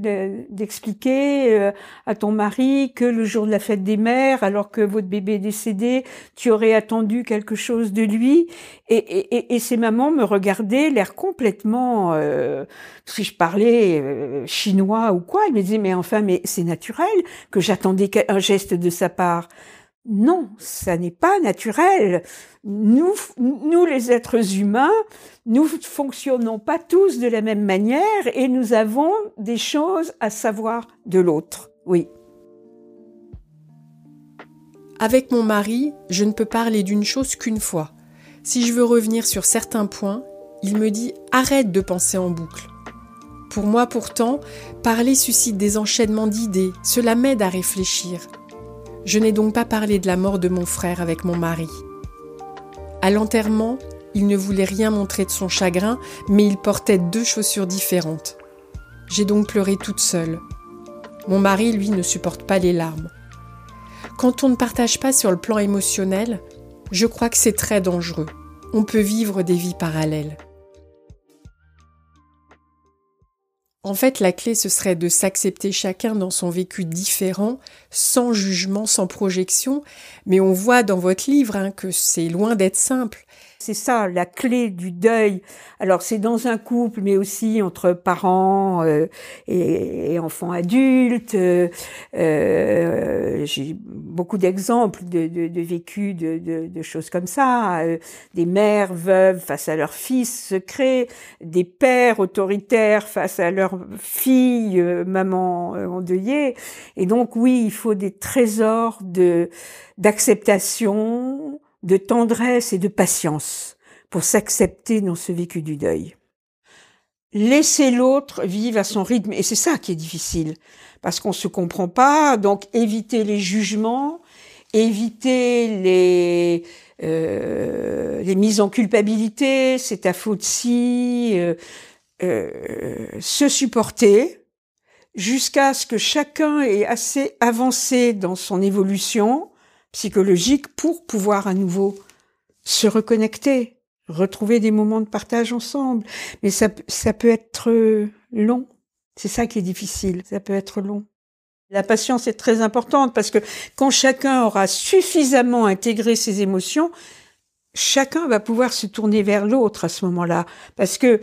d'expliquer euh, à ton mari que le jour de la fête des mères, alors que votre bébé est décédé, tu aurais attendu quelque chose de lui? Et ces mamans me regardaient, l'air complètement, euh, si je parlais euh, chinois ou quoi. Il me disait, mais enfin, mais c'est naturel que j'attendais un geste de sa part. Non, ça n'est pas naturel. Nous, nous les êtres humains, nous fonctionnons pas tous de la même manière et nous avons des choses à savoir de l'autre. Oui. Avec mon mari, je ne peux parler d'une chose qu'une fois. Si je veux revenir sur certains points, il me dit arrête de penser en boucle. Pour moi pourtant, parler suscite des enchaînements d'idées, cela m'aide à réfléchir. Je n'ai donc pas parlé de la mort de mon frère avec mon mari. À l'enterrement, il ne voulait rien montrer de son chagrin, mais il portait deux chaussures différentes. J'ai donc pleuré toute seule. Mon mari, lui, ne supporte pas les larmes. Quand on ne partage pas sur le plan émotionnel, je crois que c'est très dangereux. On peut vivre des vies parallèles. En fait, la clé, ce serait de s'accepter chacun dans son vécu différent, sans jugement, sans projection. Mais on voit dans votre livre hein, que c'est loin d'être simple. C'est ça la clé du deuil. Alors c'est dans un couple, mais aussi entre parents euh, et, enfants adultes. Euh, euh, j'ai beaucoup d'exemples de, de, de vécu de, de, choses comme ça. des mères veuves face à leurs fils secrets, des pères autoritaires face à leurs filles, maman endeuillée. Et donc oui, il faut des trésors de d'acceptation de tendresse et de patience pour s'accepter dans ce vécu du deuil. Laisser l'autre vivre à son rythme, et c'est ça qui est difficile, parce qu'on se comprend pas, donc éviter les jugements, éviter les, euh, les mises en culpabilité, c'est ta faute si, euh, euh, se supporter jusqu'à ce que chacun ait assez avancé dans son évolution psychologique pour pouvoir à nouveau se reconnecter, retrouver des moments de partage ensemble. Mais ça, ça peut être long. C'est ça qui est difficile. Ça peut être long. La patience est très importante parce que quand chacun aura suffisamment intégré ses émotions, chacun va pouvoir se tourner vers l'autre à ce moment-là. Parce que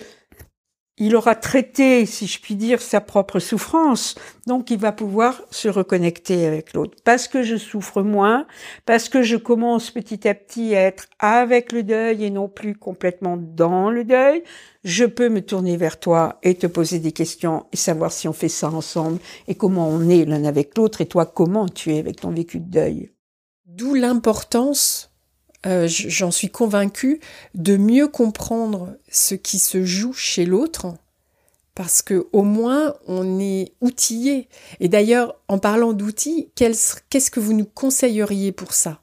il aura traité, si je puis dire, sa propre souffrance, donc il va pouvoir se reconnecter avec l'autre. Parce que je souffre moins, parce que je commence petit à petit à être avec le deuil et non plus complètement dans le deuil, je peux me tourner vers toi et te poser des questions et savoir si on fait ça ensemble et comment on est l'un avec l'autre et toi comment tu es avec ton vécu de deuil. D'où l'importance euh, j'en suis convaincue, de mieux comprendre ce qui se joue chez l'autre, parce que au moins on est outillé. Et d'ailleurs, en parlant d'outils, qu'est-ce que vous nous conseilleriez pour ça?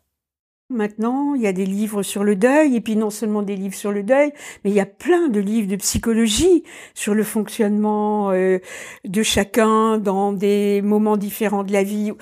Maintenant, il y a des livres sur le deuil, et puis non seulement des livres sur le deuil, mais il y a plein de livres de psychologie sur le fonctionnement euh, de chacun dans des moments différents de la vie.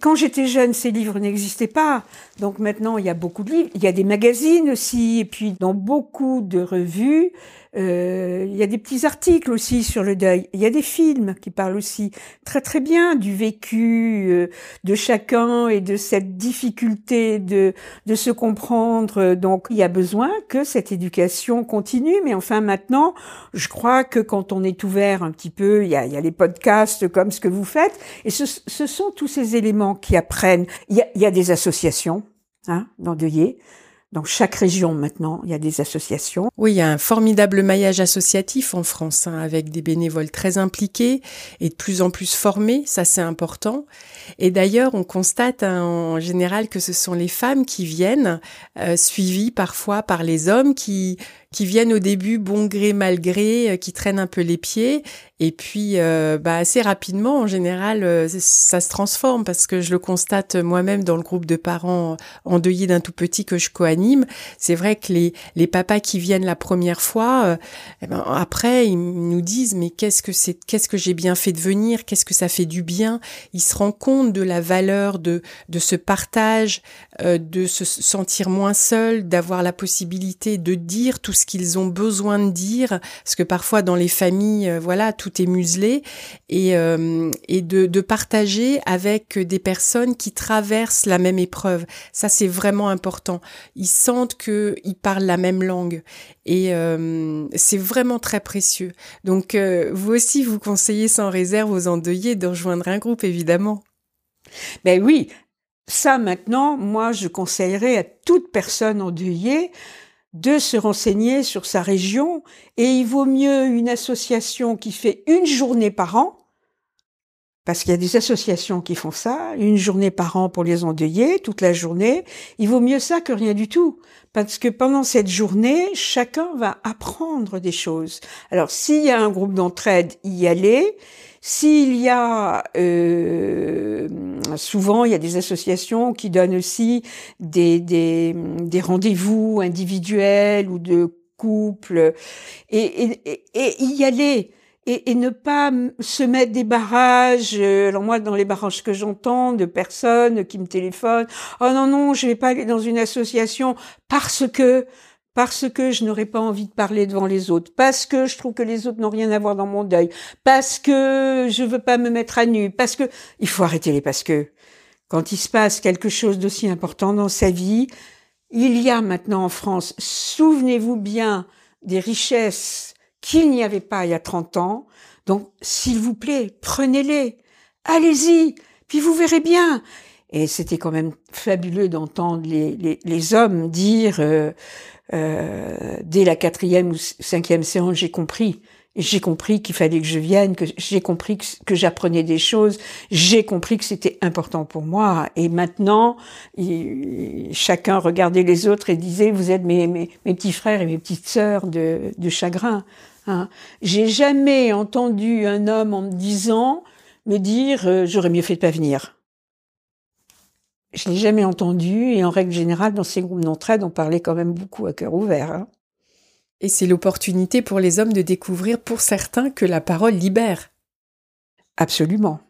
Quand j'étais jeune, ces livres n'existaient pas. Donc maintenant, il y a beaucoup de livres. Il y a des magazines aussi, et puis dans beaucoup de revues, euh, il y a des petits articles aussi sur le deuil. Il y a des films qui parlent aussi très très bien du vécu euh, de chacun et de cette difficulté de, de se comprendre. Donc il y a besoin que cette éducation continue. Mais enfin maintenant, je crois que quand on est ouvert un petit peu, il y a, y a les podcasts comme ce que vous faites. Et ce, ce sont tous ces éléments qui apprennent. Il y a, y a des associations hein, d'endeuillés dans chaque région maintenant, il y a des associations. Oui, il y a un formidable maillage associatif en France, hein, avec des bénévoles très impliqués et de plus en plus formés, ça c'est important. Et d'ailleurs, on constate hein, en général que ce sont les femmes qui viennent, euh, suivies parfois par les hommes qui qui viennent au début bon gré mal gré, euh, qui traînent un peu les pieds, et puis euh, bah, assez rapidement, en général, euh, ça se transforme parce que je le constate moi-même dans le groupe de parents endeuillés d'un tout petit que je coanime. C'est vrai que les, les papas qui viennent la première fois, eh ben, après ils nous disent mais qu'est-ce que c'est, qu'est-ce que j'ai bien fait de venir, qu'est-ce que ça fait du bien? Ils se rendent compte de la valeur de de ce partage, de se sentir moins seul, d'avoir la possibilité de dire tout ce qu'ils ont besoin de dire, parce que parfois dans les familles, euh, voilà, tout est muselé, et, euh, de, partager avec des personnes qui traversent la même épreuve. Ça, c'est vraiment important. Ils sentent qu'ils parlent la même langue, et euh, c'est vraiment très précieux. Donc, vous aussi, vous conseillez sans réserve aux endeuillés de rejoindre un groupe, évidemment. Ben oui, ça maintenant, moi, je conseillerais à toute personne endeuillée de se renseigner sur sa région et il vaut mieux une association qui fait une journée par an, parce qu'il y a des associations qui font ça, une journée par an pour les endeuillés, toute la journée, il vaut mieux ça que rien du tout, parce que pendant cette journée, chacun va apprendre des choses. Alors s'il y a un groupe d'entraide, y aller, s'il y a euh, souvent il y a des associations qui donnent aussi des, des, des rendez-vous individuels ou de couple et, et, et, y aller et, et, ne pas se mettre des barrages. Euh, alors moi, dans les barrages que j'entends de personnes qui me téléphonent, oh non non, je vais pas aller dans une association parce que parce que je n'aurais pas envie de parler devant les autres, parce que je trouve que les autres n'ont rien à voir dans mon deuil, parce que je veux pas me mettre à nu, parce que il faut arrêter les parce que. Quand il se passe quelque chose d'aussi important dans sa vie, il y a maintenant en France, souvenez-vous bien des richesses qu'il n'y avait pas il y a 30 ans. Donc, s'il vous plaît, prenez-les. Allez-y. Puis vous verrez bien. Et c'était quand même fabuleux d'entendre les, hommes dire euh, euh, dès la quatrième ou cinquième séance, j'ai compris. J'ai compris qu'il fallait que je vienne, que j'ai compris que, j'apprenais des choses, j'ai compris que c'était important pour moi. Et maintenant, chacun regardait les autres et disait, vous êtes mes, mes, petits frères et mes petites sœurs de, de chagrin. Hein. J'ai jamais entendu un homme en me disant, me dire, euh, j'aurais mieux fait de pas venir. Je l'ai jamais entendu et en règle générale, dans ces groupes d'entraide, on parlait quand même beaucoup à cœur ouvert. Hein. Et c'est l'opportunité pour les hommes de découvrir pour certains que la parole libère. Absolument.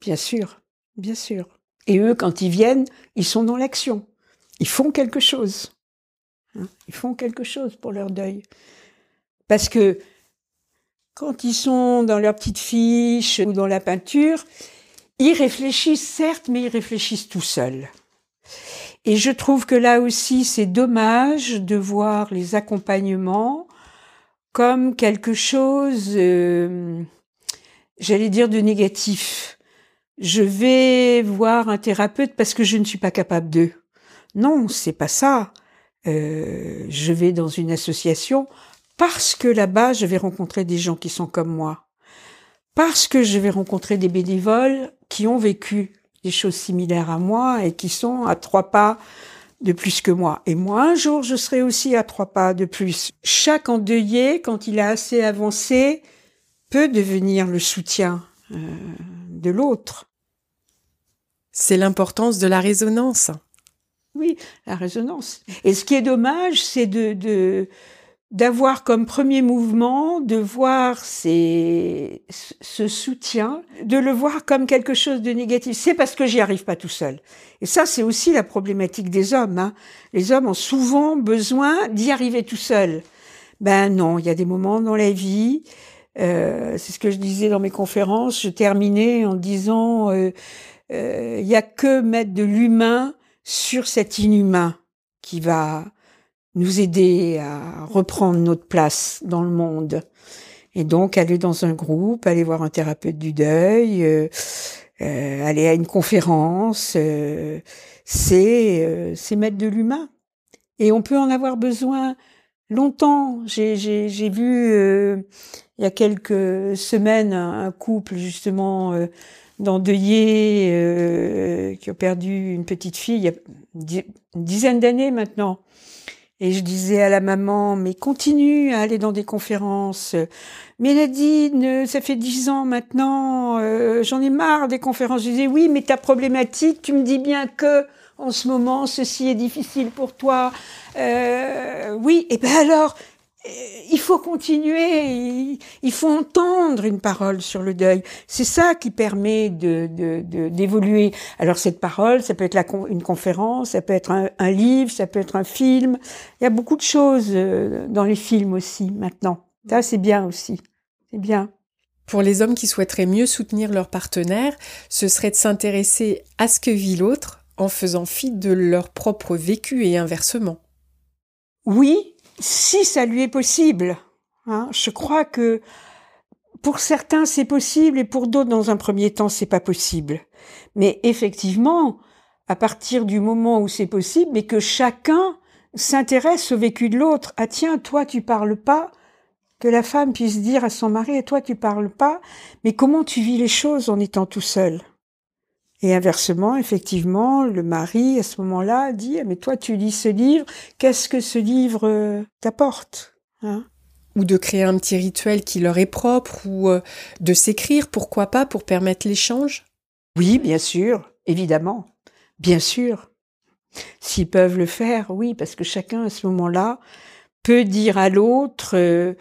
Bien sûr. Bien sûr. Et eux, quand ils viennent, ils sont dans l'action. Ils font quelque chose. Hein. Ils font quelque chose pour leur deuil. Parce que quand ils sont dans leur petite fiche ou dans la peinture, ils réfléchissent, certes, mais ils réfléchissent tout seuls. Et je trouve que là aussi, c'est dommage de voir les accompagnements comme quelque chose, euh, j'allais dire, de négatif. Je vais voir un thérapeute parce que je ne suis pas capable d'eux. Non, c'est pas ça. Euh, je vais dans une association parce que là-bas, je vais rencontrer des gens qui sont comme moi parce que je vais rencontrer des bénévoles qui ont vécu des choses similaires à moi et qui sont à trois pas de plus que moi. Et moi, un jour, je serai aussi à trois pas de plus. Chaque endeuillé, quand il a assez avancé, peut devenir le soutien euh, de l'autre. C'est l'importance de la résonance. Oui, la résonance. Et ce qui est dommage, c'est de, de d'avoir comme premier mouvement, de voir ces, ce soutien, de le voir comme quelque chose de négatif. C'est parce que j'y arrive pas tout seul. Et ça, c'est aussi la problématique des hommes. Hein. Les hommes ont souvent besoin d'y arriver tout seul. Ben non, il y a des moments dans la vie. Euh, c'est ce que je disais dans mes conférences. Je terminais en disant, euh, euh, il y a que mettre de l'humain sur cet inhumain qui va nous aider à reprendre notre place dans le monde. Et donc aller dans un groupe, aller voir un thérapeute du deuil, euh, euh aller à une conférence, euh, c'est euh, c'est mettre de l'humain. Et on peut en avoir besoin longtemps. J'ai j'ai vu il y a quelques semaines un, couple justement d'endeuillés qui ont perdu une petite fille il y a une dizaine d'années maintenant. Et je disais à la maman, mais continue à aller dans des conférences. Mais Nadine, ça fait dix ans maintenant, euh, j'en ai marre des conférences. Je disais, oui, mais ta problématique, tu me dis bien que en ce moment, ceci est difficile pour toi. Euh, oui, et ben alors, il faut continuer, il faut entendre une parole sur le deuil. C'est ça qui permet de d'évoluer. De, Alors cette parole, ça peut être la, une conférence, ça peut être un, livre, ça peut être un film. Il y a beaucoup de choses euh, dans les films aussi maintenant. Ça c'est bien aussi, c'est bien. Pour les hommes qui souhaiteraient mieux soutenir leur partenaire, ce serait de s'intéresser à ce que vit l'autre en faisant fi de leur propre vécu et inversement. Oui, si ça lui est possible. Hein, je crois que pour certains c'est possible et pour d'autres dans un premier temps c'est pas possible. Mais effectivement, à partir du moment où c'est possible, mais que chacun s'intéresse au vécu de l'autre. Ah tiens, toi tu parles pas, que la femme puisse dire à son mari, et toi tu parles pas, mais comment tu vis les choses en étant tout seul? Et inversement, effectivement, le mari, à ce moment-là, dit, mais toi, tu lis ce livre, qu'est-ce que ce livre euh, t'apporte hein? Ou de créer un petit rituel qui leur est propre, ou euh, de s'écrire, pourquoi pas, pour permettre l'échange? Oui, bien sûr, évidemment, bien sûr. S'ils peuvent le faire, oui, parce que chacun, à ce moment-là, peut dire à l'autre... Euh,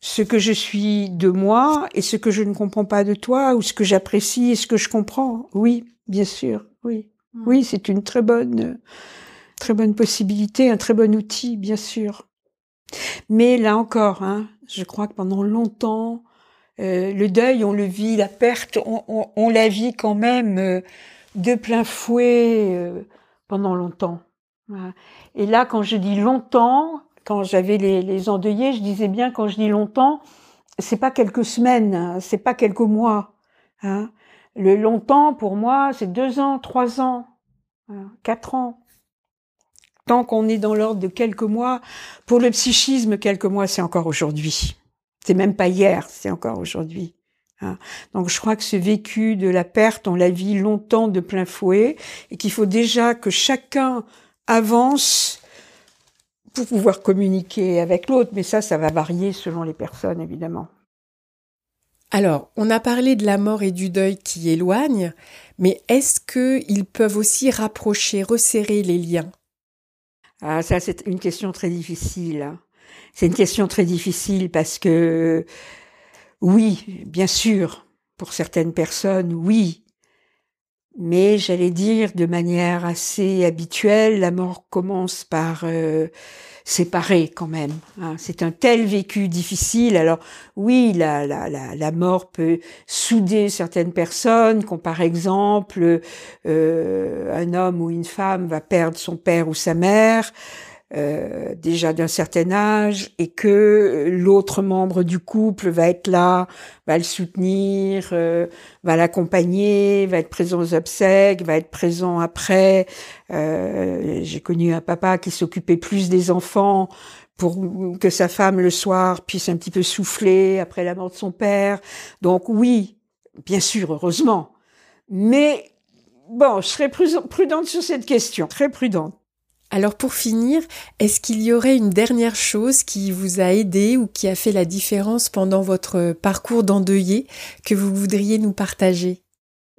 ce que je suis de moi et ce que je ne comprends pas de toi ou ce que j'apprécie et ce que je comprends. Oui, bien sûr, oui. Mm. Oui, c'est une très bonne, très bonne possibilité, un très bon outil, bien sûr. Mais là encore, hein, je crois que pendant longtemps, euh, le deuil, on le vit, la perte, on, la vit quand même euh, de plein fouet euh, pendant longtemps. Et là, quand je dis longtemps, quand j'avais les, les, endeuillés, je disais bien quand je dis longtemps, c'est pas quelques semaines, c'est pas quelques mois. Hein. Le longtemps, pour moi, c'est deux ans, trois ans, hein, quatre ans. Tant qu'on est dans l'ordre de quelques mois, pour le psychisme, quelques mois, c'est encore aujourd'hui. C'est même pas hier, c'est encore aujourd'hui. Hein. Donc je crois que ce vécu de la perte, on la vit longtemps de plein fouet et qu'il faut déjà que chacun avance pour pouvoir communiquer avec l'autre. Mais ça, ça va varier selon les personnes, évidemment. Alors, on a parlé de la mort et du deuil qui éloignent, mais est-ce qu'ils peuvent aussi rapprocher, resserrer les liens? Ah, ça, c'est une question très difficile. C'est une question très difficile parce que, oui, bien sûr, pour certaines personnes, oui. Mais j'allais dire de manière assez habituelle, la mort commence par euh, séparer quand même. Hein. C'est un tel vécu difficile. Alors oui, la, la, la, la, mort peut souder certaines personnes, quand par exemple euh, un homme ou une femme va perdre son père ou sa mère. Euh, déjà d'un certain âge et que l'autre membre du couple va être là, va le soutenir, euh, va l'accompagner, va être présent aux obsèques, va être présent après. Euh, J'ai connu un papa qui s'occupait plus des enfants pour que sa femme le soir puisse un petit peu souffler après la mort de son père. Donc oui, bien sûr, heureusement. Mais bon, je serais prudente sur cette question, très prudente. Alors pour finir, est-ce qu'il y aurait une dernière chose qui vous a aidé ou qui a fait la différence pendant votre parcours d'endeuillé que vous voudriez nous partager?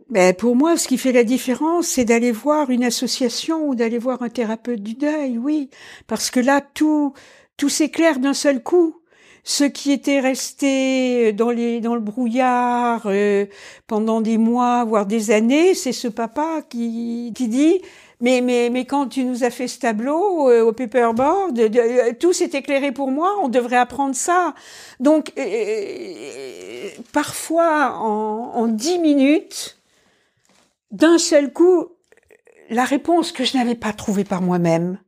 Ben pour moi, ce qui fait la différence, c'est d'aller voir une association ou d'aller voir un thérapeute du deuil, oui, parce que là, tout, tout s'éclaire d'un seul coup. Ce qui était resté dans les dans le brouillard euh, pendant des mois, voire des années, c'est ce papa qui qui dit mais, mais, mais quand tu nous as fait ce tableau euh, au paperboard, euh, tout s'est éclairé pour moi, on devrait apprendre ça. Donc, euh, parfois, en dix minutes, d'un seul coup, la réponse que je n'avais pas trouvée par moi-même,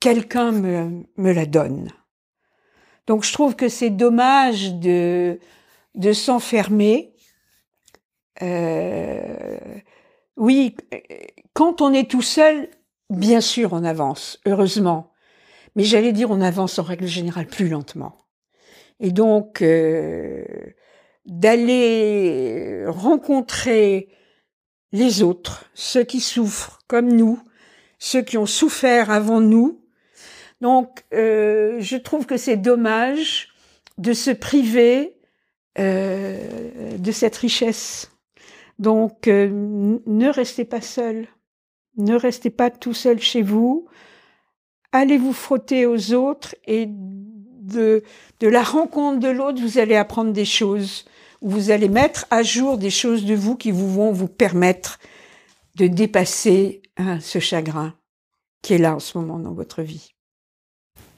quelqu'un me, me la donne. Donc, je trouve que c'est dommage de, de s'enfermer. Euh, oui, quand on est tout seul, bien sûr, on avance, heureusement. Mais j'allais dire, on avance en règle générale plus lentement. Et donc, euh, d'aller rencontrer les autres, ceux qui souffrent comme nous, ceux qui ont souffert avant nous. Donc, euh, je trouve que c'est dommage de se priver euh, de cette richesse. Donc, ne restez pas seul. Ne restez pas tout seul chez vous. Allez vous frotter aux autres et de, la rencontre de l'autre, vous allez apprendre des choses. Vous allez mettre à jour des choses de vous qui vous vont vous permettre de dépasser hein, ce chagrin qui est là en ce moment dans votre vie.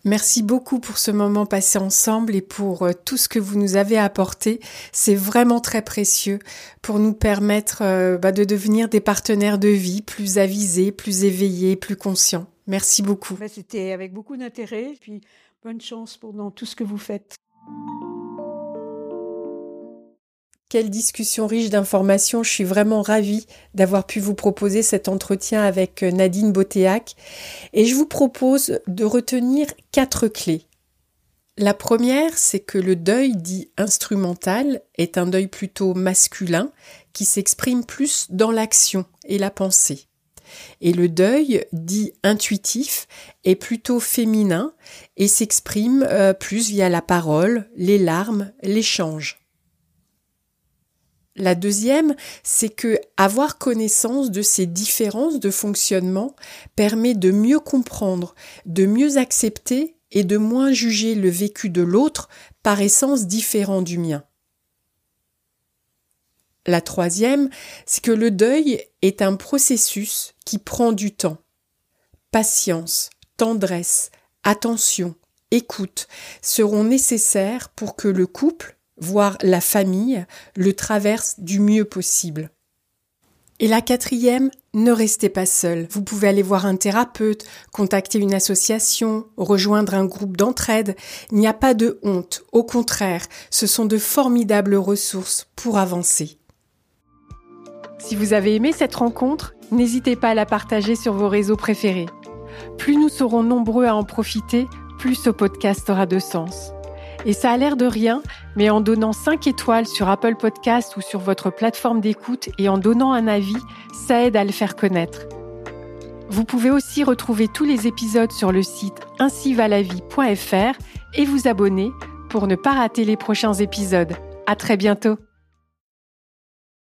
Merci beaucoup pour ce moment passé ensemble et pour euh, tout ce que vous nous avez apporté. C'est vraiment très précieux pour nous permettre euh, bah, de devenir des partenaires de vie plus avisés, plus éveillés, plus conscients. Merci beaucoup. C'était avec beaucoup d'intérêt. Puis bonne chance pour dans tout ce que vous faites. Discussion riche d'informations. Je suis vraiment ravie d'avoir pu vous proposer cet entretien avec euh, Nadine Botéac. Et je vous propose de retenir quatre clés. La première, c'est que le deuil dit instrumental est un deuil plutôt masculin qui s'exprime plus dans l'action et la pensée. Et le deuil dit intuitif est plutôt féminin et s'exprime euh, plus via la parole, les larmes, l'échange. La deuxième, c'est que avoir connaissance de ces différences de fonctionnement permet de mieux comprendre, de mieux accepter et de moins juger le vécu de l'autre par essence différent du mien. La troisième, c'est que le deuil est un processus qui prend du temps. Patience, tendresse, attention, écoute seront nécessaires pour que le couple, voire la famille, le traverse du mieux possible. Et la quatrième, ne restez pas seul. Vous pouvez aller voir un thérapeute, contacter une association, rejoindre un groupe d'entraide. Il n'y a pas de honte. Au contraire, ce sont de formidables ressources pour avancer. Si vous avez aimé cette rencontre, n'hésitez pas à la partager sur vos réseaux préférés. Plus nous serons nombreux à en profiter, plus ce podcast aura de sens. Et ça a l'air de rien, mais en donnant 5 étoiles sur Apple Podcast ou sur votre plateforme d'écoute et en donnant un avis, ça aide à le faire connaître. Vous pouvez aussi retrouver tous les épisodes sur le site ainsivalavie.fr et vous abonner pour ne pas rater les prochains épisodes. À très bientôt!